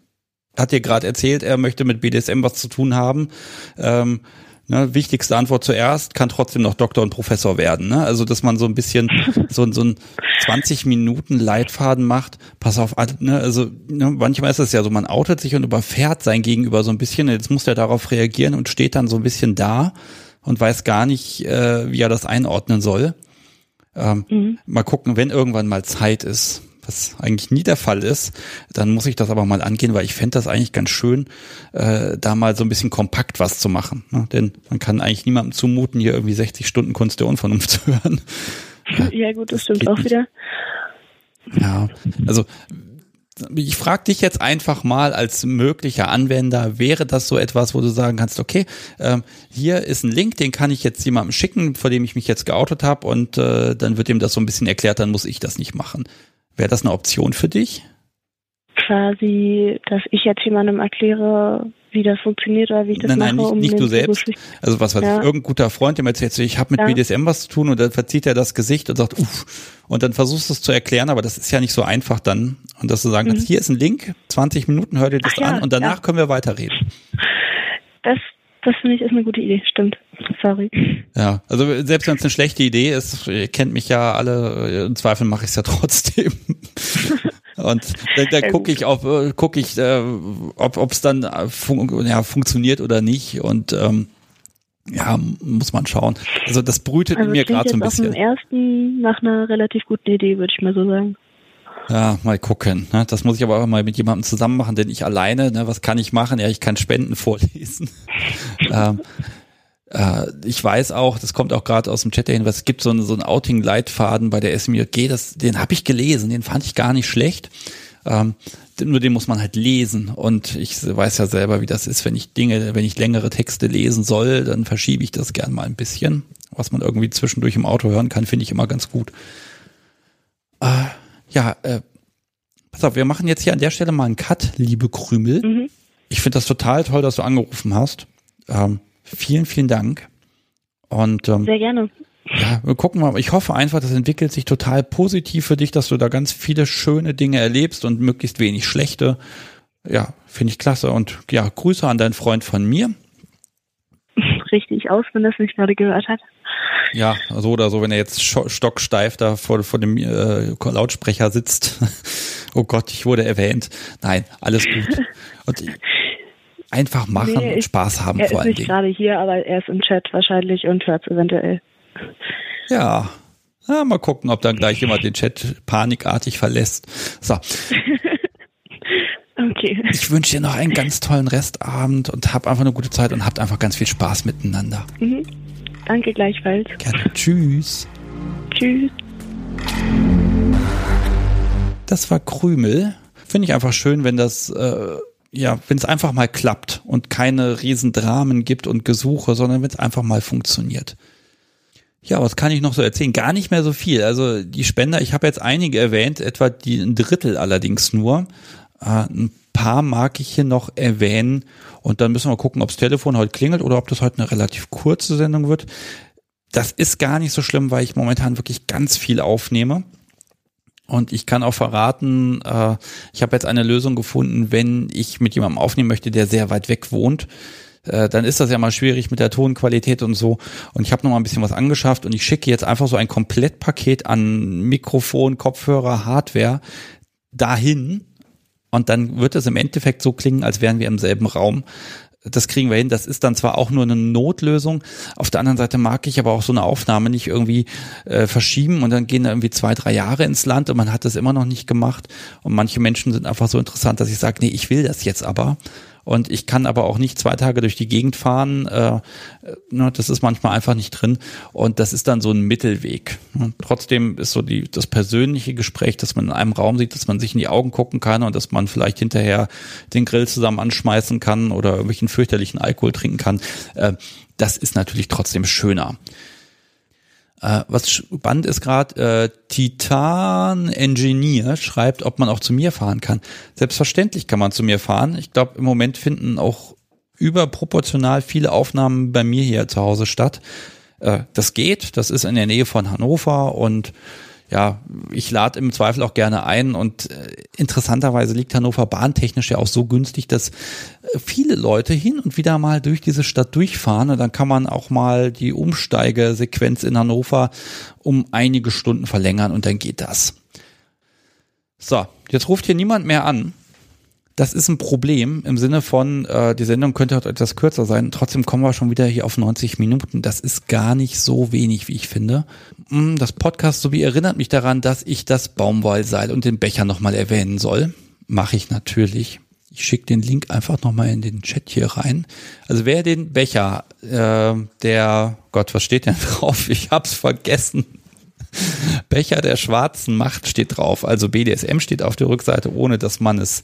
hat dir gerade erzählt, er möchte mit BDSM was zu tun haben. Ähm, ne, wichtigste Antwort zuerst, kann trotzdem noch Doktor und Professor werden. Ne? Also, dass man so ein bisschen [laughs] so, so ein 20 Minuten Leitfaden macht. Pass auf, ne, also ne, manchmal ist es ja so, man outet sich und überfährt sein Gegenüber so ein bisschen. Jetzt muss der darauf reagieren und steht dann so ein bisschen da und weiß gar nicht, äh, wie er das einordnen soll. Ähm, mhm. Mal gucken, wenn irgendwann mal Zeit ist was eigentlich nie der Fall ist, dann muss ich das aber mal angehen, weil ich fände das eigentlich ganz schön, äh, da mal so ein bisschen kompakt was zu machen. Ne? Denn man kann eigentlich niemandem zumuten, hier irgendwie 60 Stunden Kunst der Unvernunft [laughs] zu hören. Ja gut, das, das stimmt auch nicht. wieder. Ja, also ich frage dich jetzt einfach mal als möglicher Anwender, wäre das so etwas, wo du sagen kannst, okay, ähm, hier ist ein Link, den kann ich jetzt jemandem schicken, vor dem ich mich jetzt geoutet habe und äh, dann wird ihm das so ein bisschen erklärt, dann muss ich das nicht machen. Wäre das eine Option für dich? Quasi, dass ich jetzt jemandem erkläre, wie das funktioniert oder wie ich das nein, mache. Nein, nicht, um nicht du selbst. Also was weiß ja. ich, irgendein guter Freund, dem erzählt, ich habe mit ja. BDSM was zu tun und dann verzieht er das Gesicht und sagt, uff, und dann versuchst du es zu erklären, aber das ist ja nicht so einfach dann. Und dass du sagen kannst, mhm. hier ist ein Link, 20 Minuten, hör dir das Ach, an ja, und danach können wir weiterreden. Das, das finde ich ist eine gute Idee, stimmt. Sorry. Ja, also selbst wenn es eine schlechte Idee ist, ihr kennt mich ja alle, im Zweifel mache ich es ja [laughs] trotzdem. Und da, da gucke ich auf, äh, gucke ich, äh, ob es dann äh, fun ja, funktioniert oder nicht. Und ähm, ja, muss man schauen. Also das brütet also in mir gerade so ein bisschen. Auf dem ersten nach einer relativ guten Idee, würde ich mal so sagen. Ja, mal gucken. Ne? Das muss ich aber auch mal mit jemandem zusammen machen, denn ich alleine, ne, was kann ich machen? Ja, ich kann Spenden [laughs] vorlesen. ähm, äh, ich weiß auch, das kommt auch gerade aus dem Chat dahin, es gibt so einen, so einen Outing-Leitfaden bei der SMJG, das, den habe ich gelesen, den fand ich gar nicht schlecht. Ähm, nur den muss man halt lesen und ich weiß ja selber, wie das ist, wenn ich Dinge, wenn ich längere Texte lesen soll, dann verschiebe ich das gern mal ein bisschen. Was man irgendwie zwischendurch im Auto hören kann, finde ich immer ganz gut. Äh, ja, äh, pass auf, wir machen jetzt hier an der Stelle mal einen Cut, liebe Krümel. Mhm. Ich finde das total toll, dass du angerufen hast. Ähm, Vielen, vielen Dank. Und ähm, sehr gerne. Ja, wir gucken mal. Ich hoffe einfach, das entwickelt sich total positiv für dich, dass du da ganz viele schöne Dinge erlebst und möglichst wenig schlechte. Ja, finde ich klasse. Und ja, Grüße an deinen Freund von mir. Richtig aus, wenn das nicht gerade gehört hat. Ja, so oder so, wenn er jetzt stocksteif da vor, vor dem äh, Lautsprecher sitzt. [laughs] oh Gott, ich wurde erwähnt. Nein, alles gut. Und Einfach machen nee, und Spaß haben vor allem. Er ist nicht gerade hier, aber er ist im Chat wahrscheinlich und hört es eventuell. Ja. ja. Mal gucken, ob dann gleich jemand den Chat panikartig verlässt. So. [laughs] okay. Ich wünsche dir noch einen ganz tollen Restabend und hab einfach eine gute Zeit und habt einfach ganz viel Spaß miteinander. Mhm. Danke gleichfalls. Gerne. Tschüss. Tschüss. Das war Krümel. Finde ich einfach schön, wenn das, äh, ja, wenn es einfach mal klappt und keine riesen Dramen gibt und Gesuche, sondern wenn es einfach mal funktioniert. Ja, was kann ich noch so erzählen? Gar nicht mehr so viel. Also die Spender, ich habe jetzt einige erwähnt, etwa die ein Drittel allerdings nur. Äh, ein paar mag ich hier noch erwähnen und dann müssen wir gucken, ob das Telefon heute klingelt oder ob das heute eine relativ kurze Sendung wird. Das ist gar nicht so schlimm, weil ich momentan wirklich ganz viel aufnehme. Und ich kann auch verraten, äh, ich habe jetzt eine Lösung gefunden, wenn ich mit jemandem aufnehmen möchte, der sehr weit weg wohnt äh, dann ist das ja mal schwierig mit der Tonqualität und so. Und ich habe noch mal ein bisschen was angeschafft und ich schicke jetzt einfach so ein Komplettpaket an Mikrofon, Kopfhörer, Hardware dahin. Und dann wird es im Endeffekt so klingen, als wären wir im selben Raum. Das kriegen wir hin. Das ist dann zwar auch nur eine Notlösung. Auf der anderen Seite mag ich aber auch so eine Aufnahme nicht irgendwie äh, verschieben und dann gehen da irgendwie zwei, drei Jahre ins Land und man hat das immer noch nicht gemacht. Und manche Menschen sind einfach so interessant, dass ich sage, nee, ich will das jetzt aber und ich kann aber auch nicht zwei Tage durch die Gegend fahren. Äh, ne, das ist manchmal einfach nicht drin und das ist dann so ein Mittelweg. Und trotzdem ist so die, das persönliche Gespräch, dass man in einem Raum sieht, dass man sich in die Augen gucken kann und dass man vielleicht hinterher den Grill zusammen anschmeißen kann oder irgendwelchen fürchterlichen Alkohol trinken kann. Äh, das ist natürlich trotzdem schöner. Äh, was spannend ist gerade, äh, Titan Engineer schreibt, ob man auch zu mir fahren kann. Selbstverständlich kann man zu mir fahren. Ich glaube, im Moment finden auch überproportional viele Aufnahmen bei mir hier zu Hause statt. Äh, das geht, das ist in der Nähe von Hannover und ja, ich lade im Zweifel auch gerne ein und äh, interessanterweise liegt Hannover bahntechnisch ja auch so günstig, dass äh, viele Leute hin und wieder mal durch diese Stadt durchfahren und dann kann man auch mal die Umsteigesequenz in Hannover um einige Stunden verlängern und dann geht das. So, jetzt ruft hier niemand mehr an das ist ein Problem im Sinne von, äh, die Sendung könnte halt etwas kürzer sein. Trotzdem kommen wir schon wieder hier auf 90 Minuten. Das ist gar nicht so wenig, wie ich finde. Mm, das Podcast sowie erinnert mich daran, dass ich das Baumwollseil und den Becher nochmal erwähnen soll. Mache ich natürlich. Ich schicke den Link einfach nochmal in den Chat hier rein. Also wer den Becher, äh, der, Gott, was steht denn [laughs] drauf? Ich hab's vergessen. Becher der schwarzen Macht steht drauf. Also BDSM steht auf der Rückseite, ohne dass man es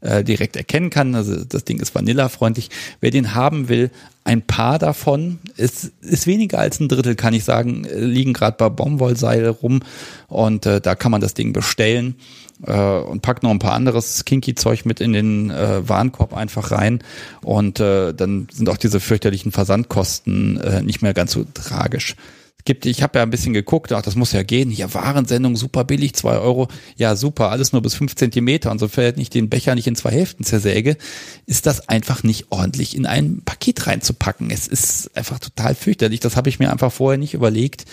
äh, direkt erkennen kann. Also das Ding ist vanillafreundlich. Wer den haben will, ein paar davon, ist, ist weniger als ein Drittel, kann ich sagen, liegen gerade bei Baumwollseil rum und äh, da kann man das Ding bestellen äh, und packt noch ein paar anderes Kinky-Zeug mit in den äh, Warenkorb einfach rein und äh, dann sind auch diese fürchterlichen Versandkosten äh, nicht mehr ganz so tragisch gibt, ich habe ja ein bisschen geguckt, ach, das muss ja gehen. Hier Warensendung, super billig, zwei Euro. Ja, super, alles nur bis fünf Zentimeter. Und sofern ich den Becher nicht in zwei Hälften zersäge, ist das einfach nicht ordentlich in ein Paket reinzupacken. Es ist einfach total fürchterlich. Das habe ich mir einfach vorher nicht überlegt,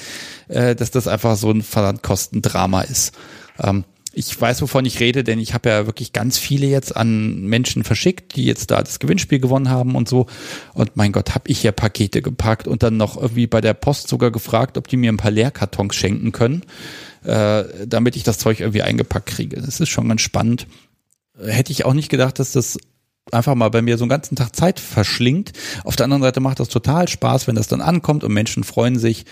äh, dass das einfach so ein Versandkostendrama ist. Ähm, ich weiß, wovon ich rede, denn ich habe ja wirklich ganz viele jetzt an Menschen verschickt, die jetzt da das Gewinnspiel gewonnen haben und so. Und mein Gott, habe ich ja Pakete gepackt und dann noch irgendwie bei der Post sogar gefragt, ob die mir ein paar Leerkartons schenken können, äh, damit ich das Zeug irgendwie eingepackt kriege. Das ist schon ganz spannend. Hätte ich auch nicht gedacht, dass das einfach mal bei mir so einen ganzen Tag Zeit verschlingt. Auf der anderen Seite macht das total Spaß, wenn das dann ankommt und Menschen freuen sich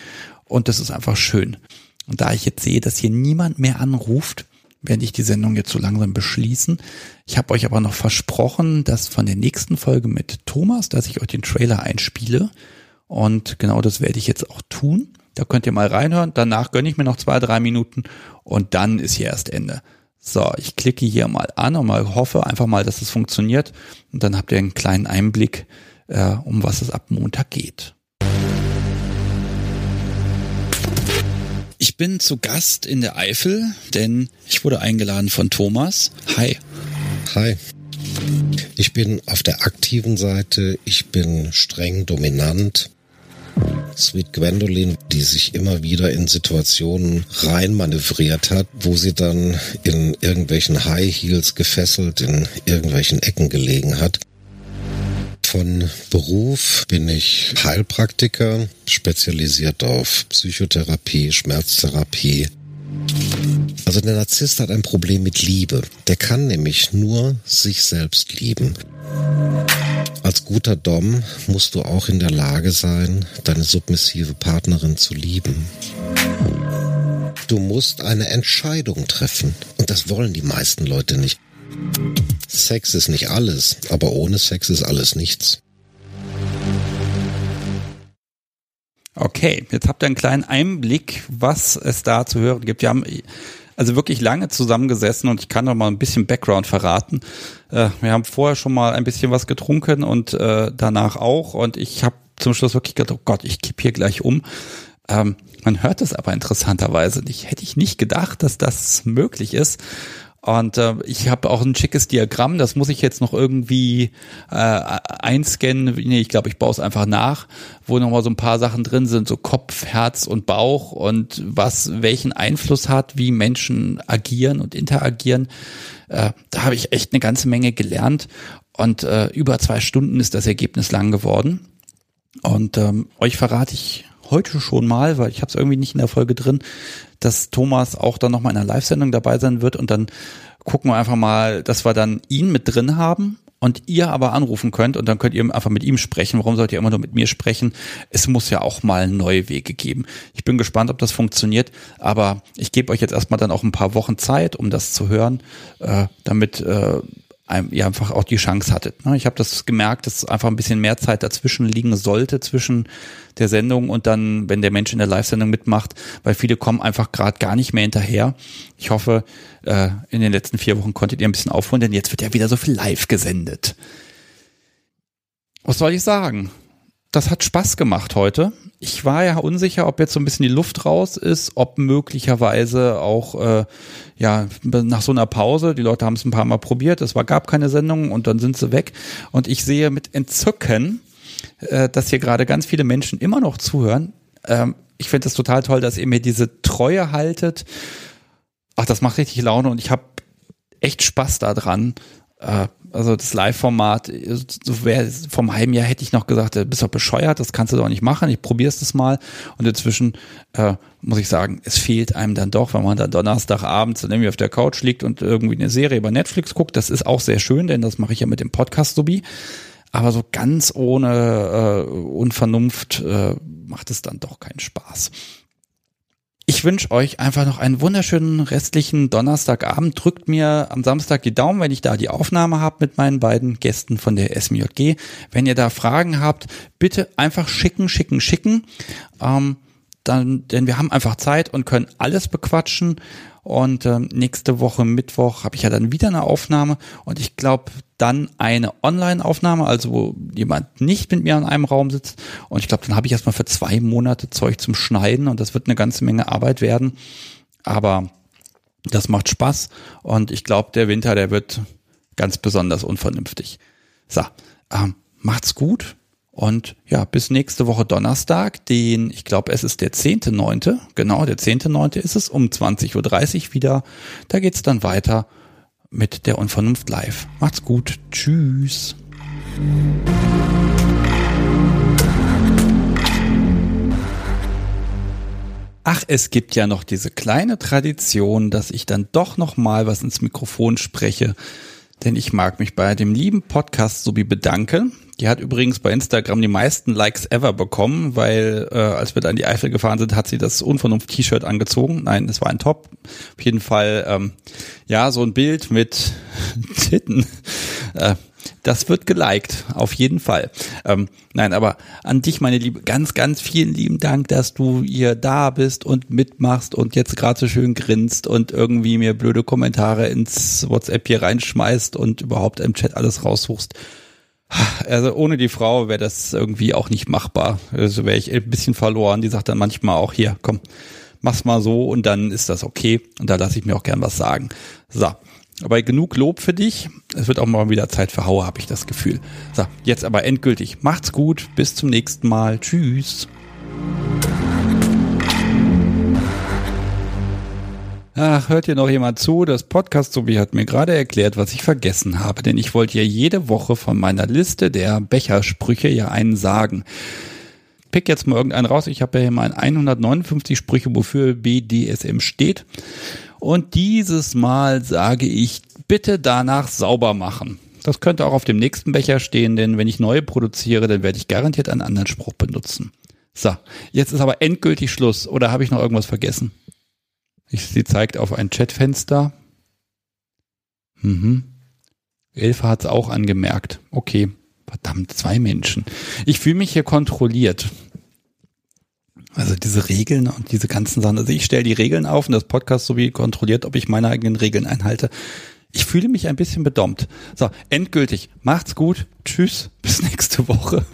und das ist einfach schön. Und da ich jetzt sehe, dass hier niemand mehr anruft, werde ich die Sendung jetzt so langsam beschließen. Ich habe euch aber noch versprochen, dass von der nächsten Folge mit Thomas, dass ich euch den Trailer einspiele. Und genau das werde ich jetzt auch tun. Da könnt ihr mal reinhören. Danach gönne ich mir noch zwei, drei Minuten und dann ist hier erst Ende. So, ich klicke hier mal an und mal hoffe einfach mal, dass es funktioniert. Und dann habt ihr einen kleinen Einblick, äh, um was es ab Montag geht. Ich bin zu Gast in der Eifel, denn ich wurde eingeladen von Thomas. Hi. Hi. Ich bin auf der aktiven Seite, ich bin streng dominant. Sweet Gwendolyn, die sich immer wieder in Situationen reinmanövriert hat, wo sie dann in irgendwelchen High Heels gefesselt in irgendwelchen Ecken gelegen hat. Von Beruf bin ich Heilpraktiker, spezialisiert auf Psychotherapie, Schmerztherapie. Also der Narzisst hat ein Problem mit Liebe. Der kann nämlich nur sich selbst lieben. Als guter Dom musst du auch in der Lage sein, deine submissive Partnerin zu lieben. Du musst eine Entscheidung treffen. Und das wollen die meisten Leute nicht. Sex ist nicht alles, aber ohne Sex ist alles nichts. Okay, jetzt habt ihr einen kleinen Einblick, was es da zu hören gibt. Wir haben also wirklich lange zusammengesessen und ich kann noch mal ein bisschen Background verraten. Äh, wir haben vorher schon mal ein bisschen was getrunken und äh, danach auch und ich habe zum Schluss wirklich gedacht, oh Gott, ich kipp hier gleich um. Ähm, man hört es aber interessanterweise nicht. Hätte ich nicht gedacht, dass das möglich ist. Und äh, ich habe auch ein schickes Diagramm, das muss ich jetzt noch irgendwie äh, einscannen. Nee, ich glaube, ich baue es einfach nach, wo nochmal so ein paar Sachen drin sind, so Kopf, Herz und Bauch und was welchen Einfluss hat, wie Menschen agieren und interagieren. Äh, da habe ich echt eine ganze Menge gelernt. Und äh, über zwei Stunden ist das Ergebnis lang geworden. Und ähm, euch verrate ich heute schon mal, weil ich habe es irgendwie nicht in der Folge drin, dass Thomas auch dann nochmal in einer Live-Sendung dabei sein wird und dann gucken wir einfach mal, dass wir dann ihn mit drin haben und ihr aber anrufen könnt und dann könnt ihr einfach mit ihm sprechen. Warum sollt ihr immer nur mit mir sprechen? Es muss ja auch mal neue Wege geben. Ich bin gespannt, ob das funktioniert, aber ich gebe euch jetzt erstmal dann auch ein paar Wochen Zeit, um das zu hören, äh, damit äh, ihr einfach auch die Chance hattet. Ne? Ich habe das gemerkt, dass einfach ein bisschen mehr Zeit dazwischen liegen sollte, zwischen der Sendung und dann, wenn der Mensch in der Live-Sendung mitmacht, weil viele kommen einfach gerade gar nicht mehr hinterher. Ich hoffe, äh, in den letzten vier Wochen konntet ihr ein bisschen aufholen, denn jetzt wird ja wieder so viel live gesendet. Was soll ich sagen? das hat Spaß gemacht heute. Ich war ja unsicher, ob jetzt so ein bisschen die Luft raus ist, ob möglicherweise auch äh, ja nach so einer Pause, die Leute haben es ein paar Mal probiert, es war gab keine Sendung und dann sind sie weg. Und ich sehe mit Entzücken, äh, dass hier gerade ganz viele Menschen immer noch zuhören. Ähm, ich finde es total toll, dass ihr mir diese Treue haltet. Ach, das macht richtig Laune und ich habe echt Spaß daran. Äh, also das Live-Format, so wäre vom halben Jahr hätte ich noch gesagt, du bist doch bescheuert, das kannst du doch nicht machen, ich probier's das mal. Und inzwischen äh, muss ich sagen, es fehlt einem dann doch, wenn man dann Donnerstagabends dann irgendwie auf der Couch liegt und irgendwie eine Serie über Netflix guckt. Das ist auch sehr schön, denn das mache ich ja mit dem Podcast sowie. Aber so ganz ohne äh, Unvernunft äh, macht es dann doch keinen Spaß. Ich wünsche euch einfach noch einen wunderschönen restlichen Donnerstagabend. Drückt mir am Samstag die Daumen, wenn ich da die Aufnahme habe mit meinen beiden Gästen von der SMJG. Wenn ihr da Fragen habt, bitte einfach schicken, schicken, schicken. Ähm, dann, denn wir haben einfach Zeit und können alles bequatschen. Und ähm, nächste Woche Mittwoch habe ich ja dann wieder eine Aufnahme und ich glaube dann eine Online-Aufnahme, also wo jemand nicht mit mir in einem Raum sitzt. Und ich glaube, dann habe ich erstmal für zwei Monate Zeug zum Schneiden und das wird eine ganze Menge Arbeit werden. Aber das macht Spaß und ich glaube, der Winter, der wird ganz besonders unvernünftig. So, ähm, macht's gut und ja, bis nächste Woche Donnerstag, den, ich glaube, es ist der 10.9., genau, der 10.9. ist es, um 20.30 Uhr wieder. Da geht's dann weiter mit der Unvernunft live. Macht's gut. Tschüss. Ach, es gibt ja noch diese kleine Tradition, dass ich dann doch noch mal was ins Mikrofon spreche, denn ich mag mich bei dem lieben Podcast sowie bedanken. Die hat übrigens bei Instagram die meisten Likes ever bekommen, weil äh, als wir da in die Eifel gefahren sind, hat sie das Unvernunft-T-Shirt angezogen. Nein, es war ein Top. Auf jeden Fall, ähm, ja, so ein Bild mit [laughs] Titten. Äh, das wird geliked, auf jeden Fall. Ähm, nein, aber an dich, meine Liebe, ganz, ganz vielen lieben Dank, dass du hier da bist und mitmachst und jetzt gerade so schön grinst und irgendwie mir blöde Kommentare ins WhatsApp hier reinschmeißt und überhaupt im Chat alles raussuchst. Also ohne die Frau wäre das irgendwie auch nicht machbar. Also wäre ich ein bisschen verloren. Die sagt dann manchmal auch hier, komm, mach's mal so und dann ist das okay. Und da lasse ich mir auch gern was sagen. So. Aber genug Lob für dich. Es wird auch mal wieder Zeit für Hauer, habe ich das Gefühl. So, jetzt aber endgültig. Macht's gut. Bis zum nächsten Mal. Tschüss. Ach, hört hier noch jemand zu? Das Podcast Sobi hat mir gerade erklärt, was ich vergessen habe, denn ich wollte ja jede Woche von meiner Liste der Bechersprüche ja einen sagen. Pick jetzt mal irgendeinen raus. Ich habe ja hier mal 159 Sprüche, wofür BDSM steht. Und dieses Mal sage ich, bitte danach sauber machen. Das könnte auch auf dem nächsten Becher stehen, denn wenn ich neue produziere, dann werde ich garantiert einen anderen Spruch benutzen. So, jetzt ist aber endgültig Schluss. Oder habe ich noch irgendwas vergessen? Ich, sie zeigt auf ein Chatfenster. Mhm. Elfe hat es auch angemerkt. Okay, verdammt, zwei Menschen. Ich fühle mich hier kontrolliert. Also diese Regeln und diese ganzen Sachen. Also ich stelle die Regeln auf und das Podcast sowie kontrolliert, ob ich meine eigenen Regeln einhalte. Ich fühle mich ein bisschen bedommt. So, endgültig. Macht's gut. Tschüss. Bis [laughs] nächste Woche.